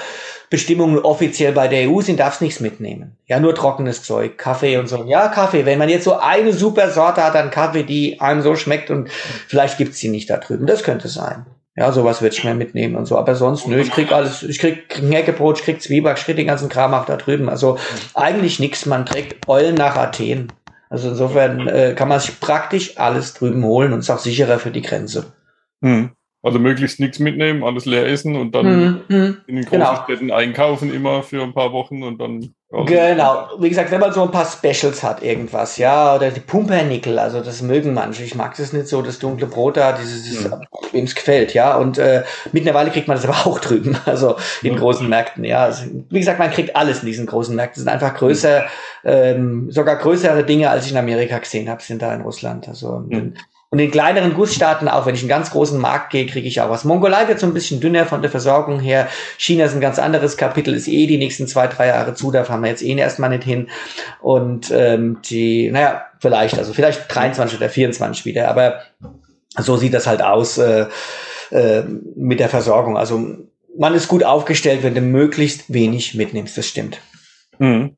Bestimmungen offiziell bei der EU sind, darfst nichts mitnehmen. Ja, nur trockenes Zeug, Kaffee und so. Ja, Kaffee. Wenn man jetzt so eine super Sorte hat an Kaffee, die einem so schmeckt und vielleicht gibt's die nicht da drüben. Das könnte sein. Ja, sowas würde ich mir mitnehmen und so. Aber sonst, nö, ich krieg alles, ich krieg Knäckebrot, ich krieg Zwieback, ich krieg den ganzen Kram auch da drüben. Also eigentlich nichts. Man trägt Eulen nach Athen. Also insofern äh, kann man sich praktisch alles drüben holen und ist auch sicherer für die Grenze. Hm. Also möglichst nichts mitnehmen, alles leer essen und dann hm, hm, in den großen genau. Städten einkaufen immer für ein paar Wochen und dann. Genau. Wie gesagt, wenn man so ein paar Specials hat, irgendwas, ja, oder die Pumpernickel, also das mögen manche. Ich mag das nicht so, das dunkle Brot da, dieses, dieses ja. wem es gefällt, ja. Und äh, mittlerweile kriegt man das aber auch drüben, *laughs* also in ja. großen Märkten, ja. Also, wie gesagt, man kriegt alles in diesen großen Märkten. Das sind einfach größer, ähm, sogar größere Dinge, als ich in Amerika gesehen habe, sind da in Russland. Also mhm. Und in kleineren Gussstaaten, auch wenn ich in einen ganz großen Markt gehe, kriege ich auch was. Mongolei wird so ein bisschen dünner von der Versorgung her. China ist ein ganz anderes Kapitel, ist eh die nächsten zwei, drei Jahre zu, da fahren wir jetzt eh erstmal nicht hin. Und ähm, die, naja, vielleicht, also vielleicht 23 oder 24 wieder, aber so sieht das halt aus äh, äh, mit der Versorgung. Also man ist gut aufgestellt, wenn du möglichst wenig mitnimmst, das stimmt. Mhm.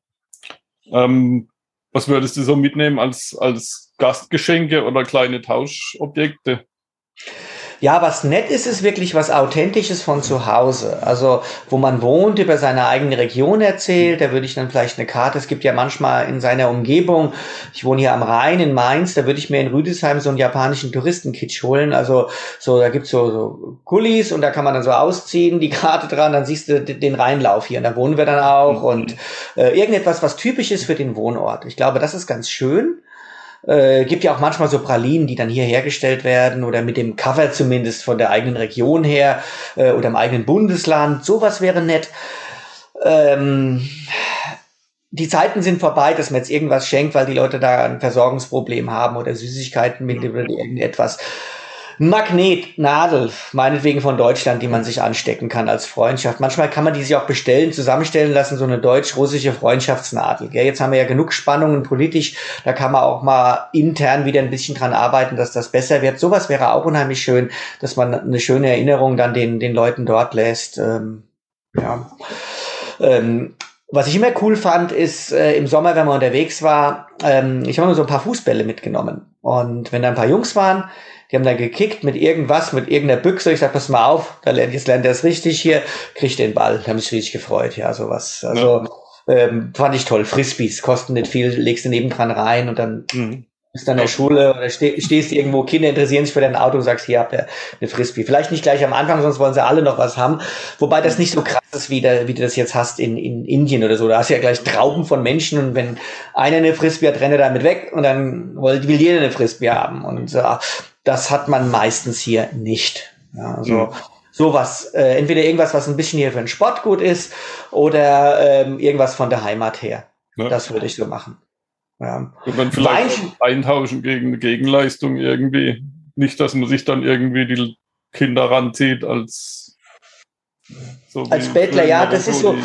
Ähm, was würdest du so mitnehmen als, als Gastgeschenke oder kleine Tauschobjekte? Ja, was nett ist, ist wirklich was Authentisches von zu Hause. Also, wo man wohnt, über seine eigene Region erzählt. Da würde ich dann vielleicht eine Karte. Es gibt ja manchmal in seiner Umgebung, ich wohne hier am Rhein in Mainz, da würde ich mir in Rüdesheim so einen japanischen Touristenkitsch holen. Also, so, da gibt's so, so Kulis und da kann man dann so ausziehen, die Karte dran, dann siehst du den Rheinlauf hier. Und da wohnen wir dann auch mhm. und äh, irgendetwas, was typisch ist für den Wohnort. Ich glaube, das ist ganz schön. Äh, gibt ja auch manchmal so Pralinen, die dann hier hergestellt werden oder mit dem Cover zumindest von der eigenen Region her äh, oder im eigenen Bundesland. Sowas wäre nett. Ähm, die Zeiten sind vorbei, dass man jetzt irgendwas schenkt, weil die Leute da ein Versorgungsproblem haben oder Süßigkeiten mit oder irgendetwas. Magnetnadel, meinetwegen von Deutschland, die man sich anstecken kann als Freundschaft. Manchmal kann man die sich auch bestellen, zusammenstellen lassen, so eine deutsch-russische Freundschaftsnadel. Gell? Jetzt haben wir ja genug Spannungen politisch, da kann man auch mal intern wieder ein bisschen dran arbeiten, dass das besser wird. Sowas wäre auch unheimlich schön, dass man eine schöne Erinnerung dann den, den Leuten dort lässt. Ähm, ja. Ähm, was ich immer cool fand, ist äh, im Sommer, wenn man unterwegs war, ähm, ich habe mir so ein paar Fußbälle mitgenommen. Und wenn da ein paar Jungs waren, die haben dann gekickt mit irgendwas, mit irgendeiner Büchse. Ich sag, pass mal auf, da lernt, jetzt lernt er es richtig hier, kriegt den Ball. Da haben sich richtig gefreut, ja, sowas. Also ja. ähm, fand ich toll. Frisbees kosten nicht viel, legst du nebendran rein und dann mhm. bist du an der Schule oder ste stehst irgendwo, Kinder interessieren sich für dein Auto und sagst, hier habt ihr eine Frisbee. Vielleicht nicht gleich am Anfang, sonst wollen sie alle noch was haben. Wobei das nicht so krass ist, wie, der, wie du das jetzt hast in, in Indien oder so. Da hast du ja gleich Trauben von Menschen und wenn einer eine Frisbee hat, rennt er damit weg und dann will jeder eine Frisbee haben. Und äh, das hat man meistens hier nicht. Ja, also mhm. sowas, äh, entweder irgendwas, was ein bisschen hier für den Sport gut ist, oder ähm, irgendwas von der Heimat her. Ja. Das würde ich so machen. Ja. Und dann vielleicht Wein eintauschen gegen eine Gegenleistung irgendwie. Nicht, dass man sich dann irgendwie die Kinder ranzieht als so als Bettler, ja, das ist so.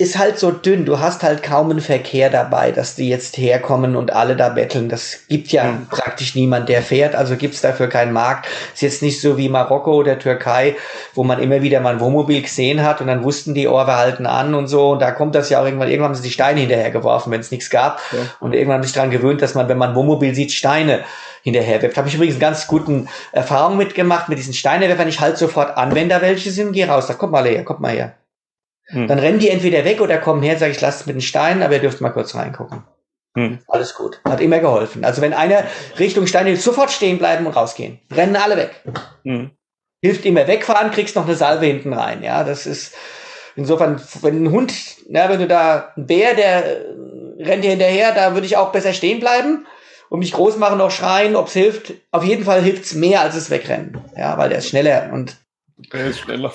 Ist halt so dünn. Du hast halt kaum einen Verkehr dabei, dass die jetzt herkommen und alle da betteln. Das gibt ja mhm. praktisch niemand, der fährt. Also gibt's dafür keinen Markt. Ist jetzt nicht so wie Marokko oder Türkei, wo man immer wieder mal ein Wohnmobil gesehen hat und dann wussten die, oh, wir halten an und so. Und da kommt das ja auch irgendwann. Irgendwann haben sie die Steine hinterher geworfen, wenn es nichts gab. Ja. Und irgendwann haben sich daran gewöhnt, dass man, wenn man ein Wohnmobil sieht, Steine hinterher wirft. Habe ich übrigens ganz guten Erfahrungen mitgemacht mit diesen Steinewerfern. Ich halt sofort an, wenn da welche sind, geh raus. Da kommt mal her, kommt mal her. Hm. Dann rennen die entweder weg oder kommen her, sage ich, lasst es mit den Steinen, aber ihr dürft mal kurz reingucken. Hm. Alles gut. Hat immer geholfen. Also wenn einer Richtung Steine sofort stehen bleiben und rausgehen. Rennen alle weg. Hm. Hilft immer wegfahren, kriegst noch eine Salve hinten rein. Ja, das ist insofern, wenn ein Hund, na, wenn du da, ein Bär, der äh, rennt dir hinterher, da würde ich auch besser stehen bleiben und mich groß machen, noch schreien, ob es hilft. Auf jeden Fall hilft's mehr als es wegrennen. Ja, weil der ist schneller und er ist schneller.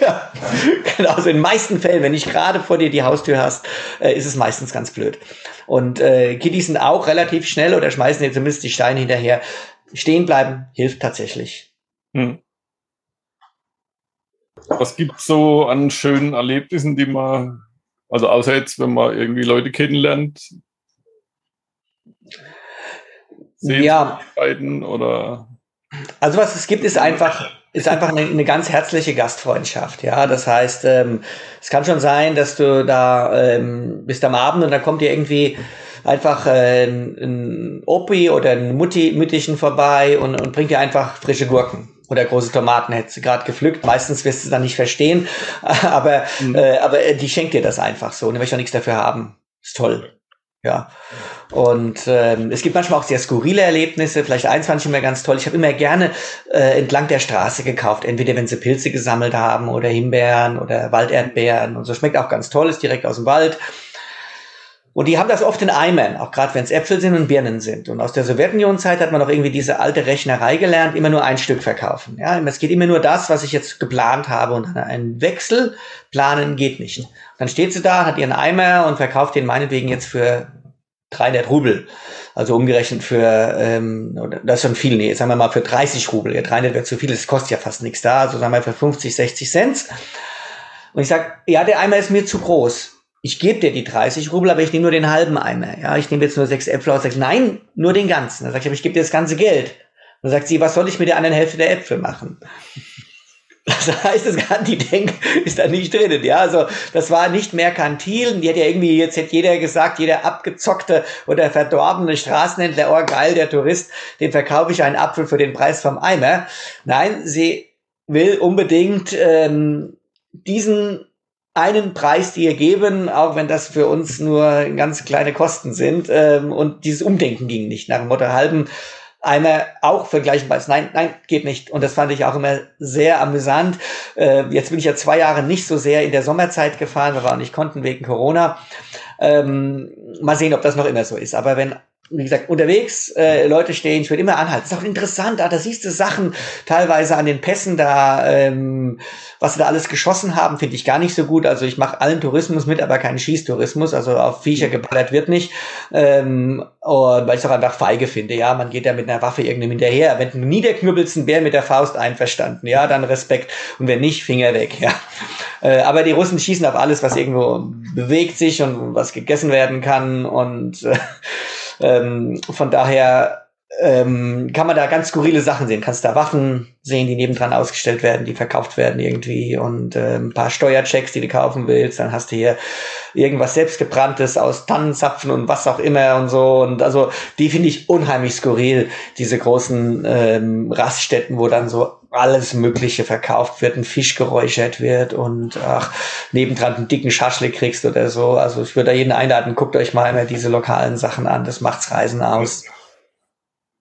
ja, *laughs* genau, also in den meisten Fällen, wenn nicht gerade vor dir die Haustür hast, äh, ist es meistens ganz blöd. Und äh, Kitties sind auch relativ schnell oder schmeißen dir zumindest die Steine hinterher. Stehen bleiben hilft tatsächlich. Hm. Was gibt's so an schönen Erlebnissen, die man, also außer jetzt, wenn man irgendwie Leute kennenlernt, ja. oder? Also was es gibt, ist einfach ist einfach eine, eine, ganz herzliche Gastfreundschaft. Ja, das heißt, ähm, es kann schon sein, dass du da ähm, bist am Abend und da kommt dir irgendwie einfach äh, ein, ein Opi oder ein Mutti, Müttichen vorbei und, und bringt dir einfach frische Gurken oder große Tomaten hättest du gerade gepflückt. Meistens wirst du es dann nicht verstehen, *laughs* aber, mhm. äh, aber die schenkt dir das einfach so und du möchtest auch nichts dafür haben. Ist toll. Ja. Und ähm, es gibt manchmal auch sehr skurrile Erlebnisse. Vielleicht eins fand ich immer ganz toll. Ich habe immer gerne äh, entlang der Straße gekauft. Entweder wenn sie Pilze gesammelt haben oder Himbeeren oder Walderdbeeren und so. Schmeckt auch ganz toll, ist direkt aus dem Wald. Und die haben das oft in Eimern, auch gerade wenn es Äpfel sind und Birnen sind. Und aus der Sowjetunion-Zeit hat man auch irgendwie diese alte Rechnerei gelernt, immer nur ein Stück verkaufen. Ja, es geht immer nur das, was ich jetzt geplant habe. Und einen Wechsel planen geht nicht. Dann steht sie da, hat ihren Eimer und verkauft den meinetwegen jetzt für 300 Rubel. Also umgerechnet für, ähm, das ist schon viel, nee, sagen wir mal für 30 Rubel. Ja, 300 wäre zu viel, das kostet ja fast nichts da. Also sagen wir für 50, 60 Cent. Und ich sag, ja, der Eimer ist mir zu groß. Ich gebe dir die 30 Rubel, aber ich nehme nur den halben Eimer. Ja, ich nehme jetzt nur sechs Äpfel aus. Sag, nein, nur den ganzen. Dann sag ich, aber ich gebe dir das ganze Geld. Dann sagt sie, was soll ich mit der anderen Hälfte der Äpfel machen? *laughs* Das heißt, das Ganti-Denk ist da nicht drin. Ja, also das war nicht merkantil. Die hat ja irgendwie, jetzt hätte jeder gesagt, jeder abgezockte oder verdorbene Straßenhändler, oh geil, der Tourist, dem verkaufe ich einen Apfel für den Preis vom Eimer. Nein, sie will unbedingt ähm, diesen einen Preis dir geben, auch wenn das für uns nur ganz kleine Kosten sind. Ähm, und dieses Umdenken ging nicht nach dem Motto halben einer auch vergleichbar ist. Nein, nein, geht nicht. Und das fand ich auch immer sehr amüsant. Äh, jetzt bin ich ja zwei Jahre nicht so sehr in der Sommerzeit gefahren, weil wir auch nicht konnten wegen Corona. Ähm, mal sehen, ob das noch immer so ist. Aber wenn wie gesagt, unterwegs äh, Leute stehen, ich würde immer anhalten. ist auch interessant, ah, da siehst du Sachen teilweise an den Pässen da, ähm, was sie da alles geschossen haben, finde ich gar nicht so gut. Also ich mache allen Tourismus mit, aber keinen Schießtourismus. Also auf Viecher geballert wird nicht. Ähm, und weil ich es auch einfach feige finde. Ja, man geht da mit einer Waffe irgendeinem hinterher. Wenn du niederknüppelst, ein Bär mit der Faust einverstanden. Ja, dann Respekt. Und wenn nicht, Finger weg. Ja. Äh, aber die Russen schießen auf alles, was irgendwo bewegt sich und was gegessen werden kann. Und äh, ähm, von daher ähm, kann man da ganz skurrile Sachen sehen. Kannst da Waffen sehen, die nebendran ausgestellt werden, die verkauft werden irgendwie und äh, ein paar Steuerchecks, die du kaufen willst. Dann hast du hier irgendwas selbstgebranntes aus Tannenzapfen und was auch immer und so. Und also die finde ich unheimlich skurril, diese großen ähm, Raststätten, wo dann so alles Mögliche verkauft wird, ein Fisch geräuchert wird und ach, nebendran einen dicken Schaschlik kriegst oder so. Also ich würde da jeden einladen, guckt euch mal immer diese lokalen Sachen an, das macht's Reisen aus.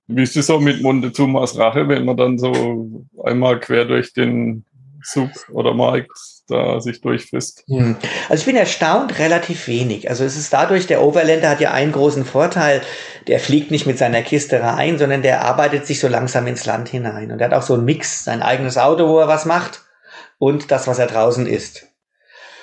Wie ist es so mit Montezumas Rache, wenn man dann so einmal quer durch den Zug oder Markt da sich durchfrisst? Hm. Also ich bin erstaunt, relativ wenig. Also es ist dadurch, der Overlander hat ja einen großen Vorteil, der fliegt nicht mit seiner Kiste rein, sondern der arbeitet sich so langsam ins Land hinein. Und er hat auch so einen Mix, sein eigenes Auto, wo er was macht und das, was er draußen isst.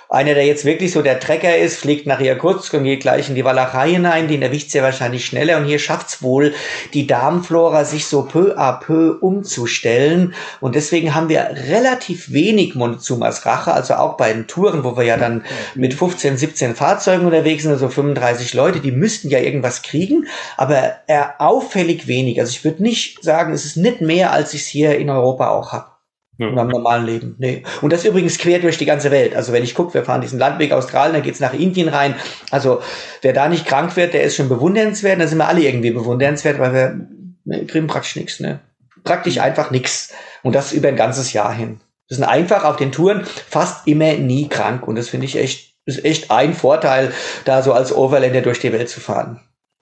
Einer, der jetzt wirklich so der Trecker ist, fliegt nach Irkutsk und geht gleich in die Walachei hinein, den erwischt sehr wahrscheinlich schneller. Und hier schafft's wohl, die Darmflora sich so peu à peu umzustellen. Und deswegen haben wir relativ wenig Montezumas Rache, also auch bei den Touren, wo wir ja dann mit 15, 17 Fahrzeugen unterwegs sind, also 35 Leute, die müssten ja irgendwas kriegen, aber er auffällig wenig. Also ich würde nicht sagen, es ist nicht mehr, als ich es hier in Europa auch habe. Ja. In einem normalen Leben. Nee. Und das übrigens quer durch die ganze Welt. Also wenn ich gucke, wir fahren diesen Landweg Australien, da geht's nach Indien rein. Also wer da nicht krank wird, der ist schon bewundernswert. Da sind wir alle irgendwie bewundernswert, weil wir ne, kriegen praktisch nichts. Ne? Praktisch einfach nichts. Und das über ein ganzes Jahr hin. Wir sind einfach auf den Touren fast immer nie krank. Und das finde ich echt, ist echt ein Vorteil, da so als Overländer durch die Welt zu fahren.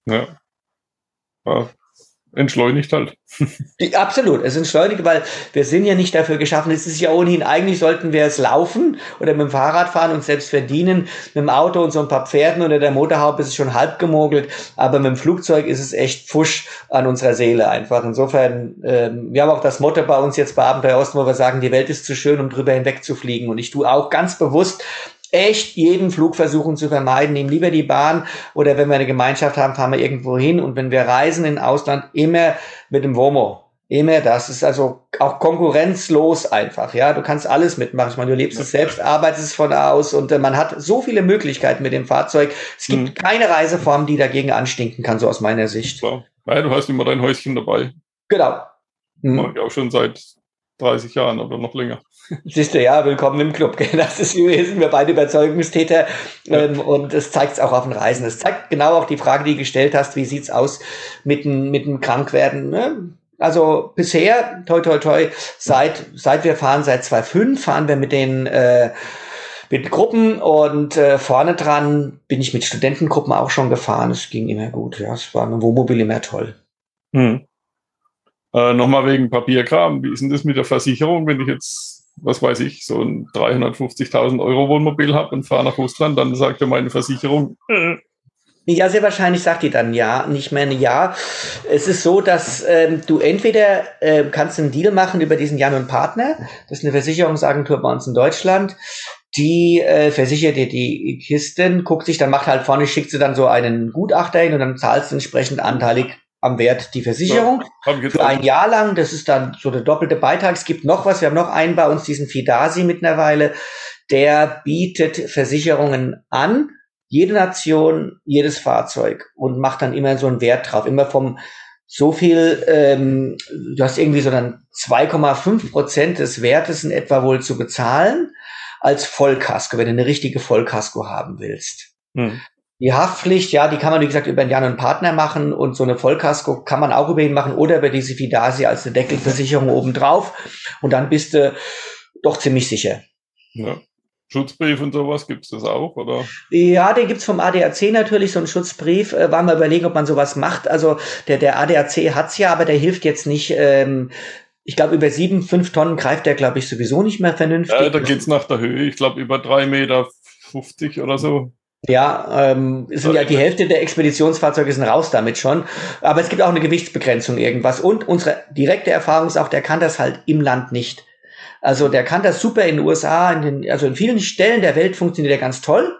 Ja. ja entschleunigt halt. *laughs* Absolut, es entschleunigt, weil wir sind ja nicht dafür geschaffen. Es ist ja ohnehin, eigentlich sollten wir es laufen oder mit dem Fahrrad fahren und selbst verdienen. Mit dem Auto und so ein paar Pferden oder der Motorhaube ist es schon halb gemogelt, aber mit dem Flugzeug ist es echt Fusch an unserer Seele einfach. Insofern, ähm, wir haben auch das Motto bei uns jetzt bei Abenteuer Osten, wo wir sagen, die Welt ist zu schön, um drüber hinweg zu fliegen. Und ich tue auch ganz bewusst echt jeden Flug versuchen zu vermeiden. Nehmen lieber die Bahn oder wenn wir eine Gemeinschaft haben, fahren wir irgendwo hin. Und wenn wir reisen in Ausland, immer mit dem Womo. Immer das. ist also auch konkurrenzlos einfach. Ja, du kannst alles mitmachen. Ich meine, du lebst es selbst, arbeitest es von aus und äh, man hat so viele Möglichkeiten mit dem Fahrzeug. Es gibt mhm. keine Reiseform, die dagegen anstinken kann, so aus meiner Sicht. Klar. Ja, du hast immer dein Häuschen dabei. Genau. Mhm. Mach ich auch schon seit 30 Jahren oder noch länger. Siehst du, ja, willkommen im Club. Das ist, sind wir beide Überzeugungstäter ähm, und es zeigt es auch auf den Reisen. Es zeigt genau auch die Frage, die du gestellt hast, wie sieht's aus mit dem, mit dem Krankwerden. Ne? Also bisher, toi toi toi, seit, seit wir fahren, seit 2005, fahren wir mit den äh, mit Gruppen und äh, vorne dran bin ich mit Studentengruppen auch schon gefahren. Es ging immer gut. Ja, es war mit Wohnmobil immer toll. Hm. Äh, Nochmal wegen Papierkram. Wie ist denn das mit der Versicherung, wenn ich jetzt, was weiß ich, so ein 350.000 Euro Wohnmobil habe und fahre nach Russland, dann sagt ja meine Versicherung, äh, ja, sehr wahrscheinlich sagt die dann ja, nicht mehr ein Ja. Es ist so, dass ähm, du entweder äh, kannst einen Deal machen über diesen Jan und Partner, das ist eine Versicherungsagentur bei uns in Deutschland, die äh, versichert dir die Kisten, guckt sich, dann macht halt vorne, schickt sie dann so einen Gutachter hin und dann zahlst du entsprechend anteilig am Wert die Versicherung. Ja, für ein Jahr lang, das ist dann so der doppelte Beitrag. Es gibt noch was, wir haben noch einen bei uns, diesen Fidasi mittlerweile, der bietet Versicherungen an, jede Nation, jedes Fahrzeug und macht dann immer so einen Wert drauf, immer vom so viel, ähm, du hast irgendwie so dann 2,5 Prozent des Wertes in etwa wohl zu bezahlen als Vollkasko, wenn du eine richtige Vollkasko haben willst. Hm. Die Haftpflicht, ja, die kann man, wie gesagt, über einen Jan und Partner machen und so eine Vollkasko kann man auch über ihn machen oder über diese Fidasi als eine Deckelversicherung obendrauf und dann bist du doch ziemlich sicher. Ja. Schutzbrief und sowas gibt es das auch, oder? Ja, den gibt es vom ADAC natürlich, so einen Schutzbrief. Äh, waren wir überlegen, ob man sowas macht. Also der, der ADAC hat's ja, aber der hilft jetzt nicht. Ähm, ich glaube, über sieben, fünf Tonnen greift der, glaube ich, sowieso nicht mehr vernünftig. Ja, da geht's nach der Höhe. Ich glaube, über drei Meter 50 oder so. Ja, ähm, sind ja die Hälfte der Expeditionsfahrzeuge sind raus damit schon. Aber es gibt auch eine Gewichtsbegrenzung irgendwas. Und unsere direkte Erfahrung ist auch, der kann das halt im Land nicht. Also der kann das super in den USA, in den, also in vielen Stellen der Welt funktioniert er ganz toll.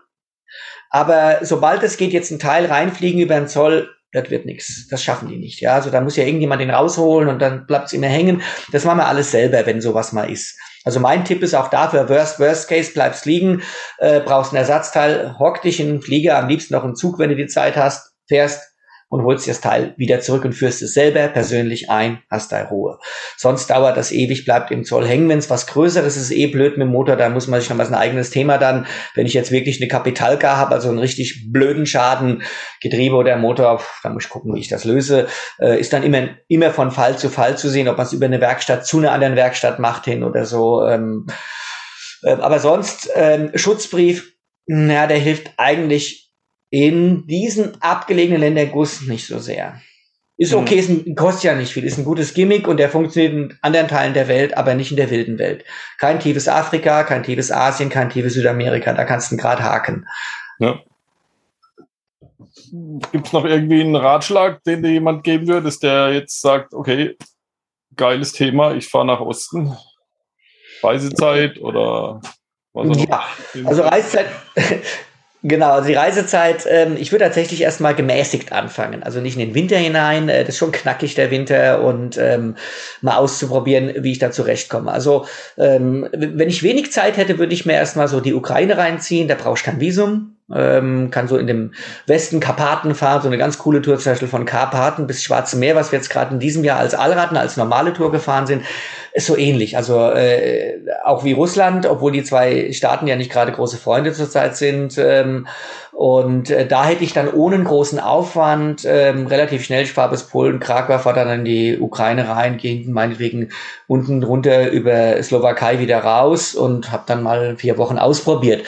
Aber sobald es geht, jetzt ein Teil reinfliegen über den Zoll, das wird nichts. Das schaffen die nicht. Ja, also da muss ja irgendjemand den rausholen und dann bleibt es immer hängen. Das machen wir alles selber, wenn sowas mal ist. Also mein Tipp ist auch dafür, worst, worst case, bleibst liegen, äh, brauchst ein Ersatzteil, hock dich in den Flieger, am liebsten noch im Zug, wenn du die Zeit hast, fährst, und holst dir das Teil wieder zurück und führst es selber persönlich ein, hast da Ruhe. Sonst dauert das ewig, bleibt im Zoll hängen. Wenn es was Größeres ist, eh blöd mit dem Motor, da muss man sich noch mal ein eigenes Thema dann, wenn ich jetzt wirklich eine Kapitalgar habe, also einen richtig blöden Schaden, Getriebe oder Motor, da muss ich gucken, wie ich das löse, äh, ist dann immer, immer von Fall zu Fall zu sehen, ob man es über eine Werkstatt zu einer anderen Werkstatt macht hin oder so. Ähm, äh, aber sonst, ähm, Schutzbrief, na, der hilft eigentlich in diesen abgelegenen Ländern Guss nicht so sehr. Ist mhm. okay, ist kostet ja nicht viel, ist ein gutes Gimmick und der funktioniert in anderen Teilen der Welt, aber nicht in der wilden Welt. Kein tiefes Afrika, kein tiefes Asien, kein tiefes Südamerika, da kannst du gerade haken. Ja. Gibt es noch irgendwie einen Ratschlag, den dir jemand geben würdest, der jetzt sagt, okay, geiles Thema, ich fahre nach Osten, Reisezeit oder ja, also Reisezeit, *laughs* Genau, also die Reisezeit, ähm, ich würde tatsächlich erstmal gemäßigt anfangen. Also nicht in den Winter hinein, äh, das ist schon knackig der Winter und ähm, mal auszuprobieren, wie ich da zurechtkomme. Also ähm, wenn ich wenig Zeit hätte, würde ich mir erstmal so die Ukraine reinziehen, da brauche ich kein Visum. Ähm, kann so in dem Westen Karpaten fahren, so eine ganz coole Tour zum Beispiel von Karpaten bis Schwarze Meer, was wir jetzt gerade in diesem Jahr als Allraden, als normale Tour gefahren sind, ist so ähnlich. Also äh, auch wie Russland, obwohl die zwei Staaten ja nicht gerade große Freunde zurzeit sind. Ähm, und äh, da hätte ich dann ohne großen Aufwand ähm, relativ schnell, ich fahre bis Polen, Krakau, fahre dann in die Ukraine rein, gehe meinetwegen unten runter über Slowakei wieder raus und habe dann mal vier Wochen ausprobiert,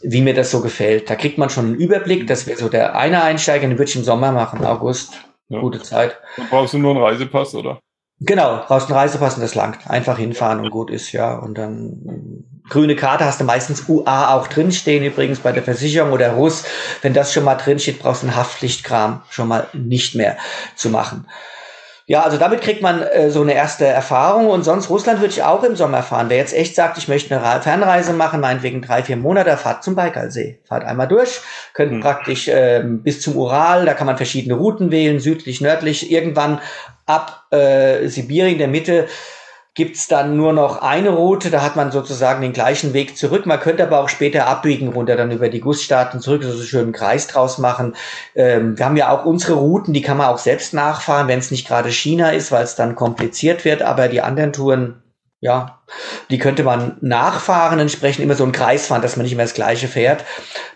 wie mir das so gefällt. Da kriegt man schon einen Überblick, das wäre so der eine Einsteiger, den würde ich im Sommer machen, August. Ja. Gute Zeit. Dann brauchst du nur einen Reisepass, oder? Genau, brauchst einen Reisepass und das langt. Einfach hinfahren und gut ist, ja. Und dann grüne Karte hast du meistens UA auch drinstehen, übrigens bei der Versicherung oder Russ. Wenn das schon mal drinsteht, brauchst du einen Haftpflichtkram schon mal nicht mehr zu machen. Ja, also damit kriegt man äh, so eine erste Erfahrung und sonst Russland würde ich auch im Sommer fahren. Wer jetzt echt sagt, ich möchte eine Fernreise machen, meinetwegen drei, vier Monate, fahrt zum Baikalsee. Fahrt einmal durch, könnt hm. praktisch äh, bis zum Ural, da kann man verschiedene Routen wählen, südlich, nördlich, irgendwann ab äh, Sibirien der Mitte gibt's dann nur noch eine Route, da hat man sozusagen den gleichen Weg zurück. Man könnte aber auch später abbiegen runter, dann über die Gussstaaten zurück, so einen Kreis draus machen. Ähm, wir haben ja auch unsere Routen, die kann man auch selbst nachfahren, wenn es nicht gerade China ist, weil es dann kompliziert wird, aber die anderen Touren ja, die könnte man nachfahren, entsprechend immer so ein Kreis fahren, dass man nicht immer das Gleiche fährt,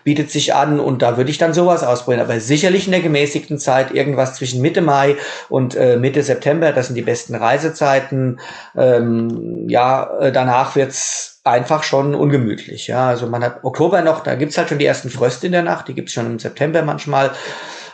bietet sich an und da würde ich dann sowas ausprobieren. Aber sicherlich in der gemäßigten Zeit irgendwas zwischen Mitte Mai und äh, Mitte September, das sind die besten Reisezeiten. Ähm, ja, äh, danach wird's einfach schon ungemütlich. Ja, also man hat Oktober noch, da gibt's halt schon die ersten Fröste in der Nacht, die gibt's schon im September manchmal.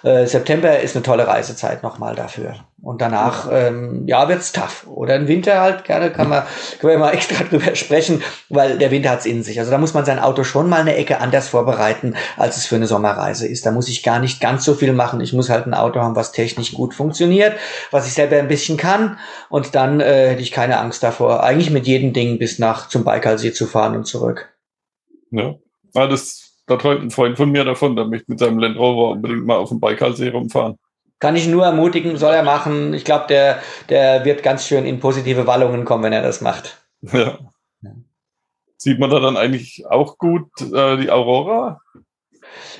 Äh, September ist eine tolle Reisezeit nochmal dafür. Und danach, ähm, ja, wird's tough. Oder im Winter halt, gerne kann man, können wir mal *laughs* extra drüber sprechen, weil der Winter hat's in sich. Also da muss man sein Auto schon mal eine Ecke anders vorbereiten, als es für eine Sommerreise ist. Da muss ich gar nicht ganz so viel machen. Ich muss halt ein Auto haben, was technisch gut funktioniert, was ich selber ein bisschen kann. Und dann äh, hätte ich keine Angst davor, eigentlich mit jedem Ding bis nach zum Baikalsee zu fahren und zurück. Ja, ah, das da träumt ein Freund von mir davon, der möchte mit seinem Land Rover unbedingt mal auf dem Baikalsee rumfahren. Kann ich nur ermutigen, soll er machen. Ich glaube, der, der wird ganz schön in positive Wallungen kommen, wenn er das macht. Ja. Sieht man da dann eigentlich auch gut äh, die Aurora?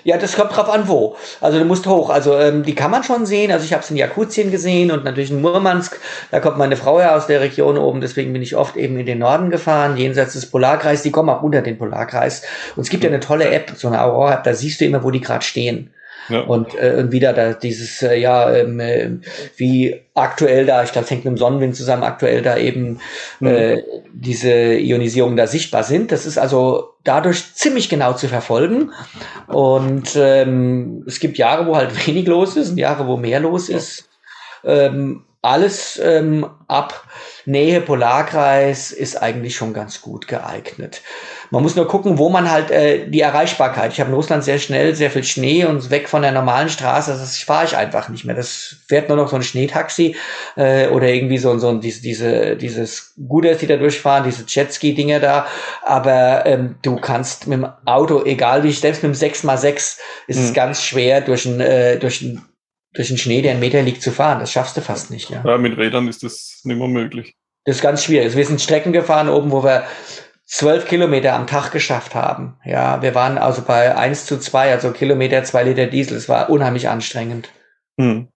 Ja, das kommt drauf an, wo. Also du musst hoch. Also ähm, die kann man schon sehen. Also ich habe es in Jakutien gesehen und natürlich in Murmansk. Da kommt meine Frau ja aus der Region oben. Deswegen bin ich oft eben in den Norden gefahren, jenseits des Polarkreises. Die kommen auch unter den Polarkreis. Und es gibt ja eine tolle App, so eine Aurora-App. Da siehst du immer, wo die gerade stehen. Ja. Und, äh, und wieder da dieses, äh, ja, ähm, äh, wie aktuell da, ich glaube, es hängt mit dem Sonnenwind zusammen, aktuell da eben mhm. äh, diese Ionisierungen da sichtbar sind. Das ist also dadurch ziemlich genau zu verfolgen. Und ähm, es gibt Jahre, wo halt *laughs* wenig los ist und Jahre, wo mehr los ist. Ähm, alles ähm, ab Nähe Polarkreis ist eigentlich schon ganz gut geeignet. Man muss nur gucken, wo man halt äh, die Erreichbarkeit. Ich habe in Russland sehr schnell sehr viel Schnee und weg von der normalen Straße, das fahre ich einfach nicht mehr. Das fährt nur noch so ein Schneetaxi äh, oder irgendwie so, so diese, diese, dieses Guders, die da durchfahren, diese Jetski-Dinger da. Aber ähm, du kannst mit dem Auto, egal wie, selbst mit dem 6x6 ist mhm. es ganz schwer durch ein, äh, durch ein durch den Schnee, der einen Meter liegt, zu fahren. Das schaffst du fast nicht. Ja, ja mit Rädern ist das nicht mehr möglich. Das ist ganz schwierig. Also wir sind Strecken gefahren oben, wo wir zwölf Kilometer am Tag geschafft haben. Ja, wir waren also bei eins zu zwei, also Kilometer, zwei Liter Diesel. Es war unheimlich anstrengend. Hm.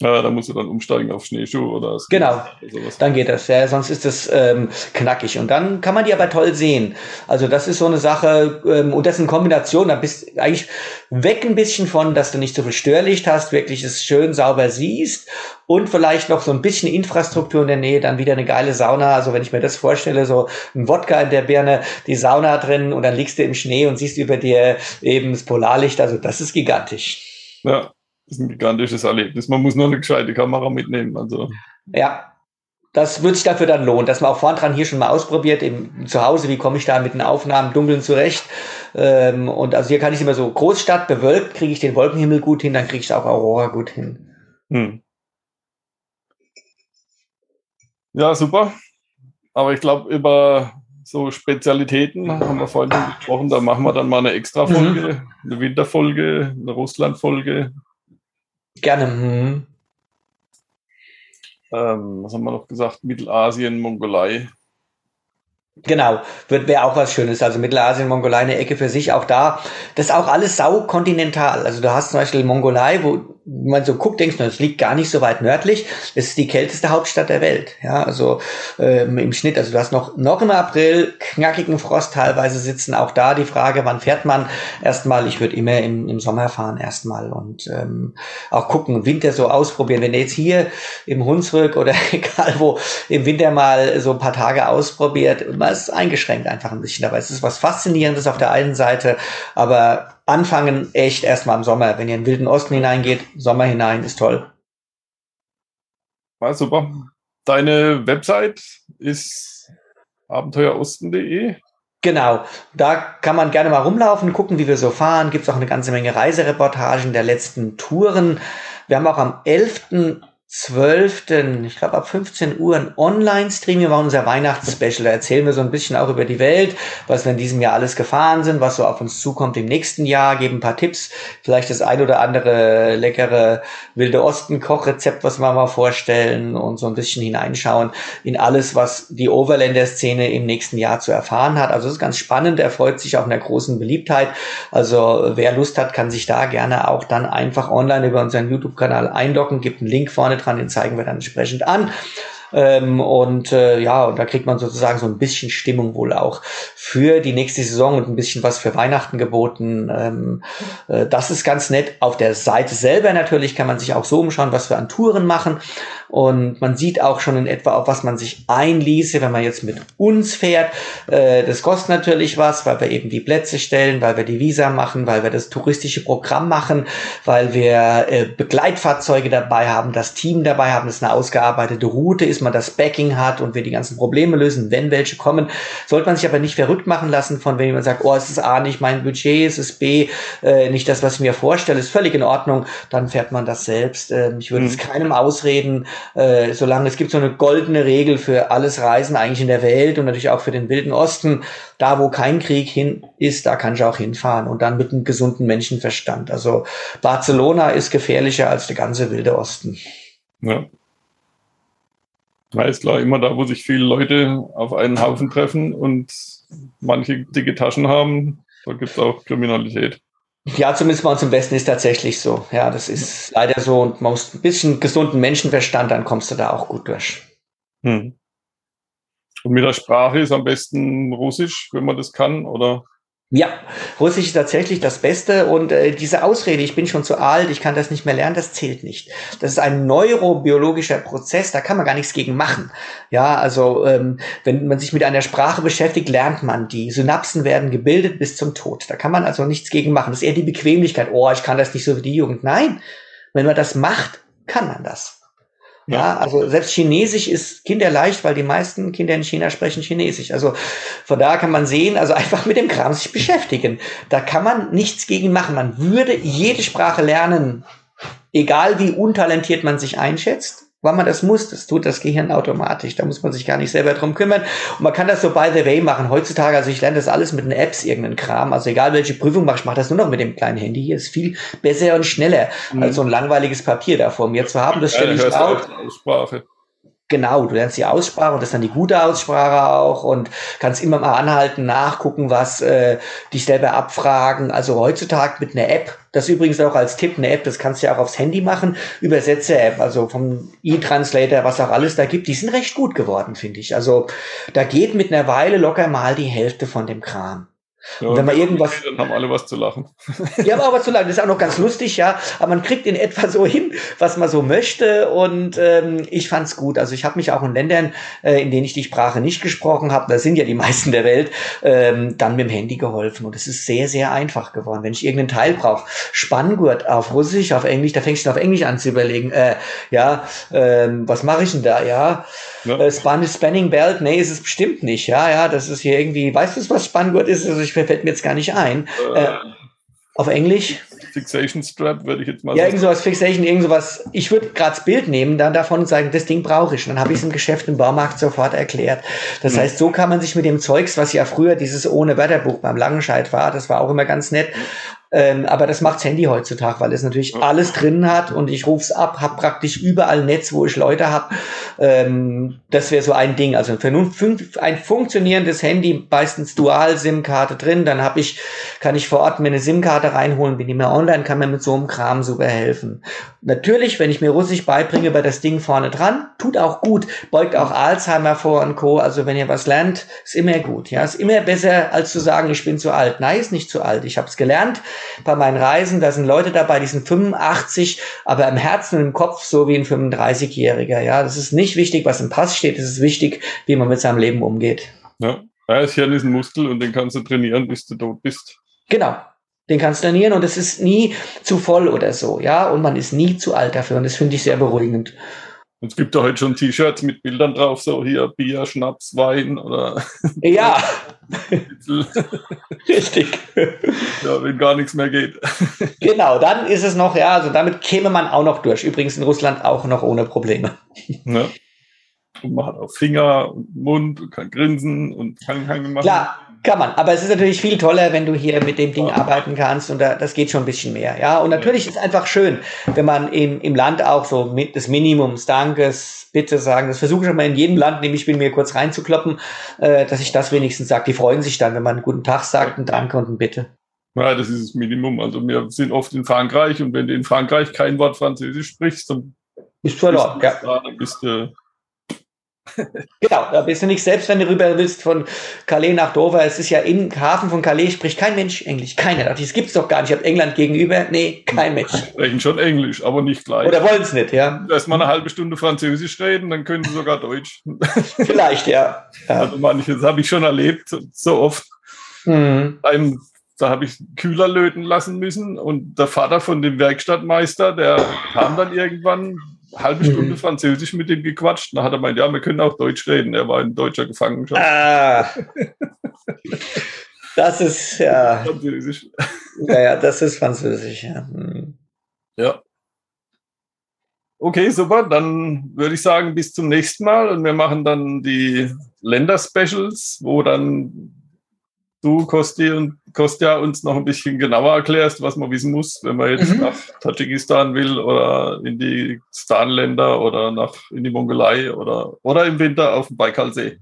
Ja, da musst du dann umsteigen auf Schneeschuh oder Genau, sowas. dann geht das. Ja, sonst ist das ähm, knackig. Und dann kann man die aber toll sehen. Also das ist so eine Sache, ähm, und das in Kombination, da bist du eigentlich weg ein bisschen von, dass du nicht so viel Störlicht hast, wirklich es schön sauber siehst und vielleicht noch so ein bisschen Infrastruktur in der Nähe, dann wieder eine geile Sauna. Also wenn ich mir das vorstelle, so ein Wodka in der Birne, die Sauna drin und dann liegst du im Schnee und siehst über dir eben das Polarlicht. Also das ist gigantisch. Ja, ist ein gigantisches Erlebnis. Man muss nur eine gescheite Kamera mitnehmen. Also. Ja, das würde sich dafür dann lohnen, dass man auch vorn dran hier schon mal ausprobiert, im zu Hause, wie komme ich da mit den Aufnahmen dunkeln zurecht. Ähm, und also hier kann ich immer so Großstadt bewölkt, kriege ich den Wolkenhimmel gut hin, dann kriege ich auch Aurora gut hin. Hm. Ja, super. Aber ich glaube, über so Spezialitäten, haben wir vorhin schon gesprochen, da machen wir dann mal eine Extra-Folge, mhm. eine Winterfolge, eine Russland-Folge. Gerne. Mhm. Ähm, was haben wir noch gesagt? Mittelasien, Mongolei. Genau, wäre auch was Schönes. Also Mittelasien, Mongolei, eine Ecke für sich, auch da. Das ist auch alles saukontinental. Also du hast zum Beispiel Mongolei, wo man so guckt, denkst du, das liegt gar nicht so weit nördlich. Es ist die kälteste Hauptstadt der Welt. Ja, also ähm, im Schnitt, also du hast noch, noch im April knackigen Frost teilweise sitzen. Auch da die Frage, wann fährt man? Erstmal, ich würde immer im, im Sommer fahren erstmal und ähm, auch gucken, Winter so ausprobieren. Wenn du jetzt hier im Hunsrück oder *laughs* egal wo im Winter mal so ein paar Tage ausprobiert, man ist eingeschränkt einfach ein bisschen dabei. Es ist was Faszinierendes auf der einen Seite, aber anfangen echt erstmal im Sommer. Wenn ihr in den Wilden Osten hineingeht, Sommer hinein ist toll. War super. Deine Website ist abenteuerosten.de. Genau, da kann man gerne mal rumlaufen, gucken, wie wir so fahren. Gibt es auch eine ganze Menge Reisereportagen der letzten Touren. Wir haben auch am 11. 12., ich glaube ab 15 Uhr ein Online-Stream. Machen unser Weihnachtsspecial. Da erzählen wir so ein bisschen auch über die Welt, was wir in diesem Jahr alles gefahren sind, was so auf uns zukommt im nächsten Jahr, geben ein paar Tipps, vielleicht das ein oder andere leckere Wilde Osten-Kochrezept, was wir mal vorstellen und so ein bisschen hineinschauen in alles, was die Overlander-Szene im nächsten Jahr zu erfahren hat. Also es ist ganz spannend, er freut sich auf einer großen Beliebtheit. Also wer Lust hat, kann sich da gerne auch dann einfach online über unseren YouTube-Kanal einloggen, gibt einen Link vorne dran, den zeigen wir dann entsprechend an. Ähm, und äh, ja, und da kriegt man sozusagen so ein bisschen Stimmung wohl auch für die nächste Saison und ein bisschen was für Weihnachten geboten. Ähm, äh, das ist ganz nett. Auf der Seite selber natürlich kann man sich auch so umschauen, was wir an Touren machen. Und man sieht auch schon in etwa, auf was man sich einließe, wenn man jetzt mit uns fährt. Äh, das kostet natürlich was, weil wir eben die Plätze stellen, weil wir die Visa machen, weil wir das touristische Programm machen, weil wir äh, Begleitfahrzeuge dabei haben, das Team dabei haben, das eine ausgearbeitete Route ist, man das Backing hat und wir die ganzen Probleme lösen, wenn welche kommen. Sollte man sich aber nicht verrückt machen lassen, von wenn jemand sagt, oh, es ist A nicht mein Budget, es ist B äh, nicht das, was ich mir vorstelle, ist völlig in Ordnung, dann fährt man das selbst. Ähm, ich würde mhm. es keinem ausreden, äh, solange es gibt so eine goldene Regel für alles Reisen eigentlich in der Welt und natürlich auch für den Wilden Osten. Da, wo kein Krieg hin ist, da kann ich auch hinfahren und dann mit einem gesunden Menschenverstand. Also Barcelona ist gefährlicher als der ganze Wilde Osten. Ja. Ja, ist klar, immer da, wo sich viele Leute auf einen Haufen treffen und manche dicke Taschen haben, da gibt es auch Kriminalität. Ja, zumindest uns im Westen ist tatsächlich so. Ja, das ist leider so. Und man muss ein bisschen gesunden Menschenverstand, dann kommst du da auch gut durch. Hm. Und mit der Sprache ist am besten Russisch, wenn man das kann, oder? Ja, Russisch ist tatsächlich das Beste und äh, diese Ausrede, ich bin schon zu alt, ich kann das nicht mehr lernen, das zählt nicht. Das ist ein neurobiologischer Prozess, da kann man gar nichts gegen machen. Ja, also ähm, wenn man sich mit einer Sprache beschäftigt, lernt man die. Synapsen werden gebildet bis zum Tod. Da kann man also nichts gegen machen. Das ist eher die Bequemlichkeit. Oh, ich kann das nicht so wie die Jugend. Nein, wenn man das macht, kann man das. Ja, also selbst Chinesisch ist kinderleicht, weil die meisten Kinder in China sprechen Chinesisch. Also von da kann man sehen, also einfach mit dem Kram sich beschäftigen. Da kann man nichts gegen machen. Man würde jede Sprache lernen, egal wie untalentiert man sich einschätzt weil man das muss, das tut das Gehirn automatisch. Da muss man sich gar nicht selber drum kümmern. Und man kann das so by the way machen. Heutzutage, also ich lerne das alles mit den Apps, irgendeinen Kram. Also egal welche Prüfung mache, ich mache das nur noch mit dem kleinen Handy. Hier ist viel besser und schneller, mhm. als so ein langweiliges Papier da vor mir zu haben. Das stelle ja, ich auf. Aussprache. Genau, du lernst die Aussprache und das ist dann die gute Aussprache auch und kannst immer mal anhalten, nachgucken, was äh, dich selber abfragen. Also heutzutage mit einer App, das übrigens auch als Tipp, eine App, das kannst du ja auch aufs Handy machen, Übersetzer-App, also vom E-Translator, was auch alles da gibt, die sind recht gut geworden, finde ich. Also da geht mit einer Weile locker mal die Hälfte von dem Kram. Ja, und wenn man irgendwas. Dann haben alle was zu lachen. *laughs* Ja, aber auch was zu lachen. Das ist auch noch ganz lustig, ja. Aber man kriegt in etwa so hin, was man so möchte. Und ähm, ich fand's gut. Also ich habe mich auch in Ländern, äh, in denen ich die Sprache nicht gesprochen habe, da sind ja die meisten der Welt, ähm, dann mit dem Handy geholfen. Und es ist sehr, sehr einfach geworden. Wenn ich irgendeinen Teil brauche, Spanngurt auf Russisch, auf Englisch, da fängst du auf Englisch an zu überlegen. Äh, ja, ähm, was mache ich denn da? Ja, ja. Äh, Spanish Spanning Belt, nee, ist es bestimmt nicht. Ja, ja, das ist hier irgendwie, weißt du, was Spanngurt ist? Also ich fällt mir jetzt gar nicht ein. Äh, Auf Englisch? Fixation Strap würde ich jetzt mal ja, sagen. Ja, irgend sowas, Fixation, irgend sowas. Ich würde gerade das Bild nehmen, dann davon sagen, das Ding brauche ich. Und dann habe ich es im Geschäft im Baumarkt sofort erklärt. Das mhm. heißt, so kann man sich mit dem Zeugs, was ja früher dieses ohne Wetterbuch beim Langenscheid war, das war auch immer ganz nett, ähm, aber das macht's Handy heutzutage, weil es natürlich alles drin hat und ich ruf's ab, hab praktisch überall Netz, wo ich Leute hab. Ähm, das wäre so ein Ding. Also ein, ein funktionierendes Handy, meistens Dual-SIM-Karte drin, dann hab ich, kann ich vor Ort mir eine SIM-Karte reinholen, bin ich mehr online, kann mir mit so einem Kram super helfen. Natürlich, wenn ich mir Russisch beibringe, bei das Ding vorne dran, tut auch gut, beugt auch Alzheimer vor und Co. Also wenn ihr was lernt, ist immer gut. Ja, ist immer besser, als zu sagen, ich bin zu alt. Nein, ist nicht zu alt. Ich habe es gelernt bei meinen Reisen, da sind Leute dabei, die sind 85, aber im Herzen und im Kopf so wie ein 35-Jähriger. Ja, das ist nicht wichtig, was im Pass steht, es ist wichtig, wie man mit seinem Leben umgeht. Ja, das Hirn ist ein Muskel und den kannst du trainieren, bis du tot bist. Genau. Den kannst du trainieren und es ist nie zu voll oder so, ja, und man ist nie zu alt dafür und das finde ich sehr beruhigend. Es gibt ja heute schon T-Shirts mit Bildern drauf, so hier Bier, Schnaps, Wein oder. Ja. *laughs* *laughs* Richtig. Ja, wenn gar nichts mehr geht. *laughs* Genau, dann ist es noch, ja, also damit käme man auch noch durch. Übrigens in Russland auch noch ohne Probleme. Ja. Und man hat auch Finger und Mund und kann grinsen und kann, kann machen. Klar, kann man. Aber es ist natürlich viel toller, wenn du hier mit dem Ding ja. arbeiten kannst und da, das geht schon ein bisschen mehr. Ja, und natürlich ja. ist es einfach schön, wenn man im, im Land auch so mit des Minimums, Dankes, Bitte sagen. Das versuche ich schon mal in jedem Land, nämlich bin mir kurz reinzukloppen, äh, dass ich das wenigstens sage. Die freuen sich dann, wenn man einen guten Tag sagt, ein Danke und ein Bitte. Ja, das ist das Minimum. Also wir sind oft in Frankreich und wenn du in Frankreich kein Wort Französisch sprichst, dann bist du verloren. Ja. Da, dann bist du genau, da bist du nicht selbst, wenn du rüber willst von Calais nach Dover. Es ist ja im Hafen von Calais spricht kein Mensch Englisch. Keiner. Das gibt's doch gar nicht. Ich habe England gegenüber. Nee, kein Mensch. Sprechen schon Englisch, aber nicht gleich. Oder wollen es nicht, ja. Erst mal eine halbe Stunde Französisch reden, dann können sie sogar Deutsch. *laughs* Vielleicht, ja. ja. Also manches habe ich schon erlebt, so oft. Mhm. Ein, da habe ich Kühler löten lassen müssen und der Vater von dem Werkstattmeister, der kam dann irgendwann halbe Stunde mhm. Französisch mit ihm gequatscht. Da hat er meint, ja, wir können auch Deutsch reden. Er war in deutscher Gefangenschaft. Ah. Das ist ja. Französisch. Ja, ja, das ist Französisch, ja. Hm. Ja. Okay, super. Dann würde ich sagen, bis zum nächsten Mal. Und wir machen dann die Länder-Specials, wo dann du, Kosti und Kostja, uns noch ein bisschen genauer erklärst, was man wissen muss, wenn man jetzt mhm. nach Tadschikistan will oder in die Stanländer oder nach in die Mongolei oder, oder im Winter auf dem Baikalsee.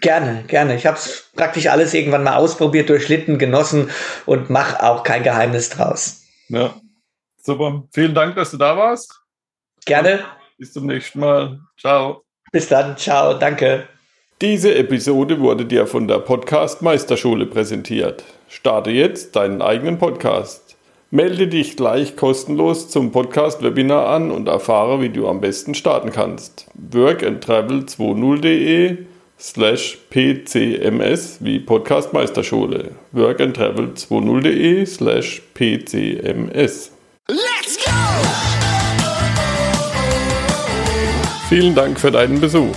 Gerne, gerne. Ich habe es praktisch alles irgendwann mal ausprobiert, durchschlitten, genossen und mache auch kein Geheimnis draus. Ja, super. Vielen Dank, dass du da warst. Gerne. Bis zum nächsten Mal. Ciao. Bis dann. Ciao. Danke. Diese Episode wurde dir von der Podcast Meisterschule präsentiert. Starte jetzt deinen eigenen Podcast. Melde dich gleich kostenlos zum Podcast-Webinar an und erfahre, wie du am besten starten kannst. workandtravel20.de slash pcms wie Podcast Meisterschule. workandtravel20.de slash pcms. Let's go! Vielen Dank für deinen Besuch.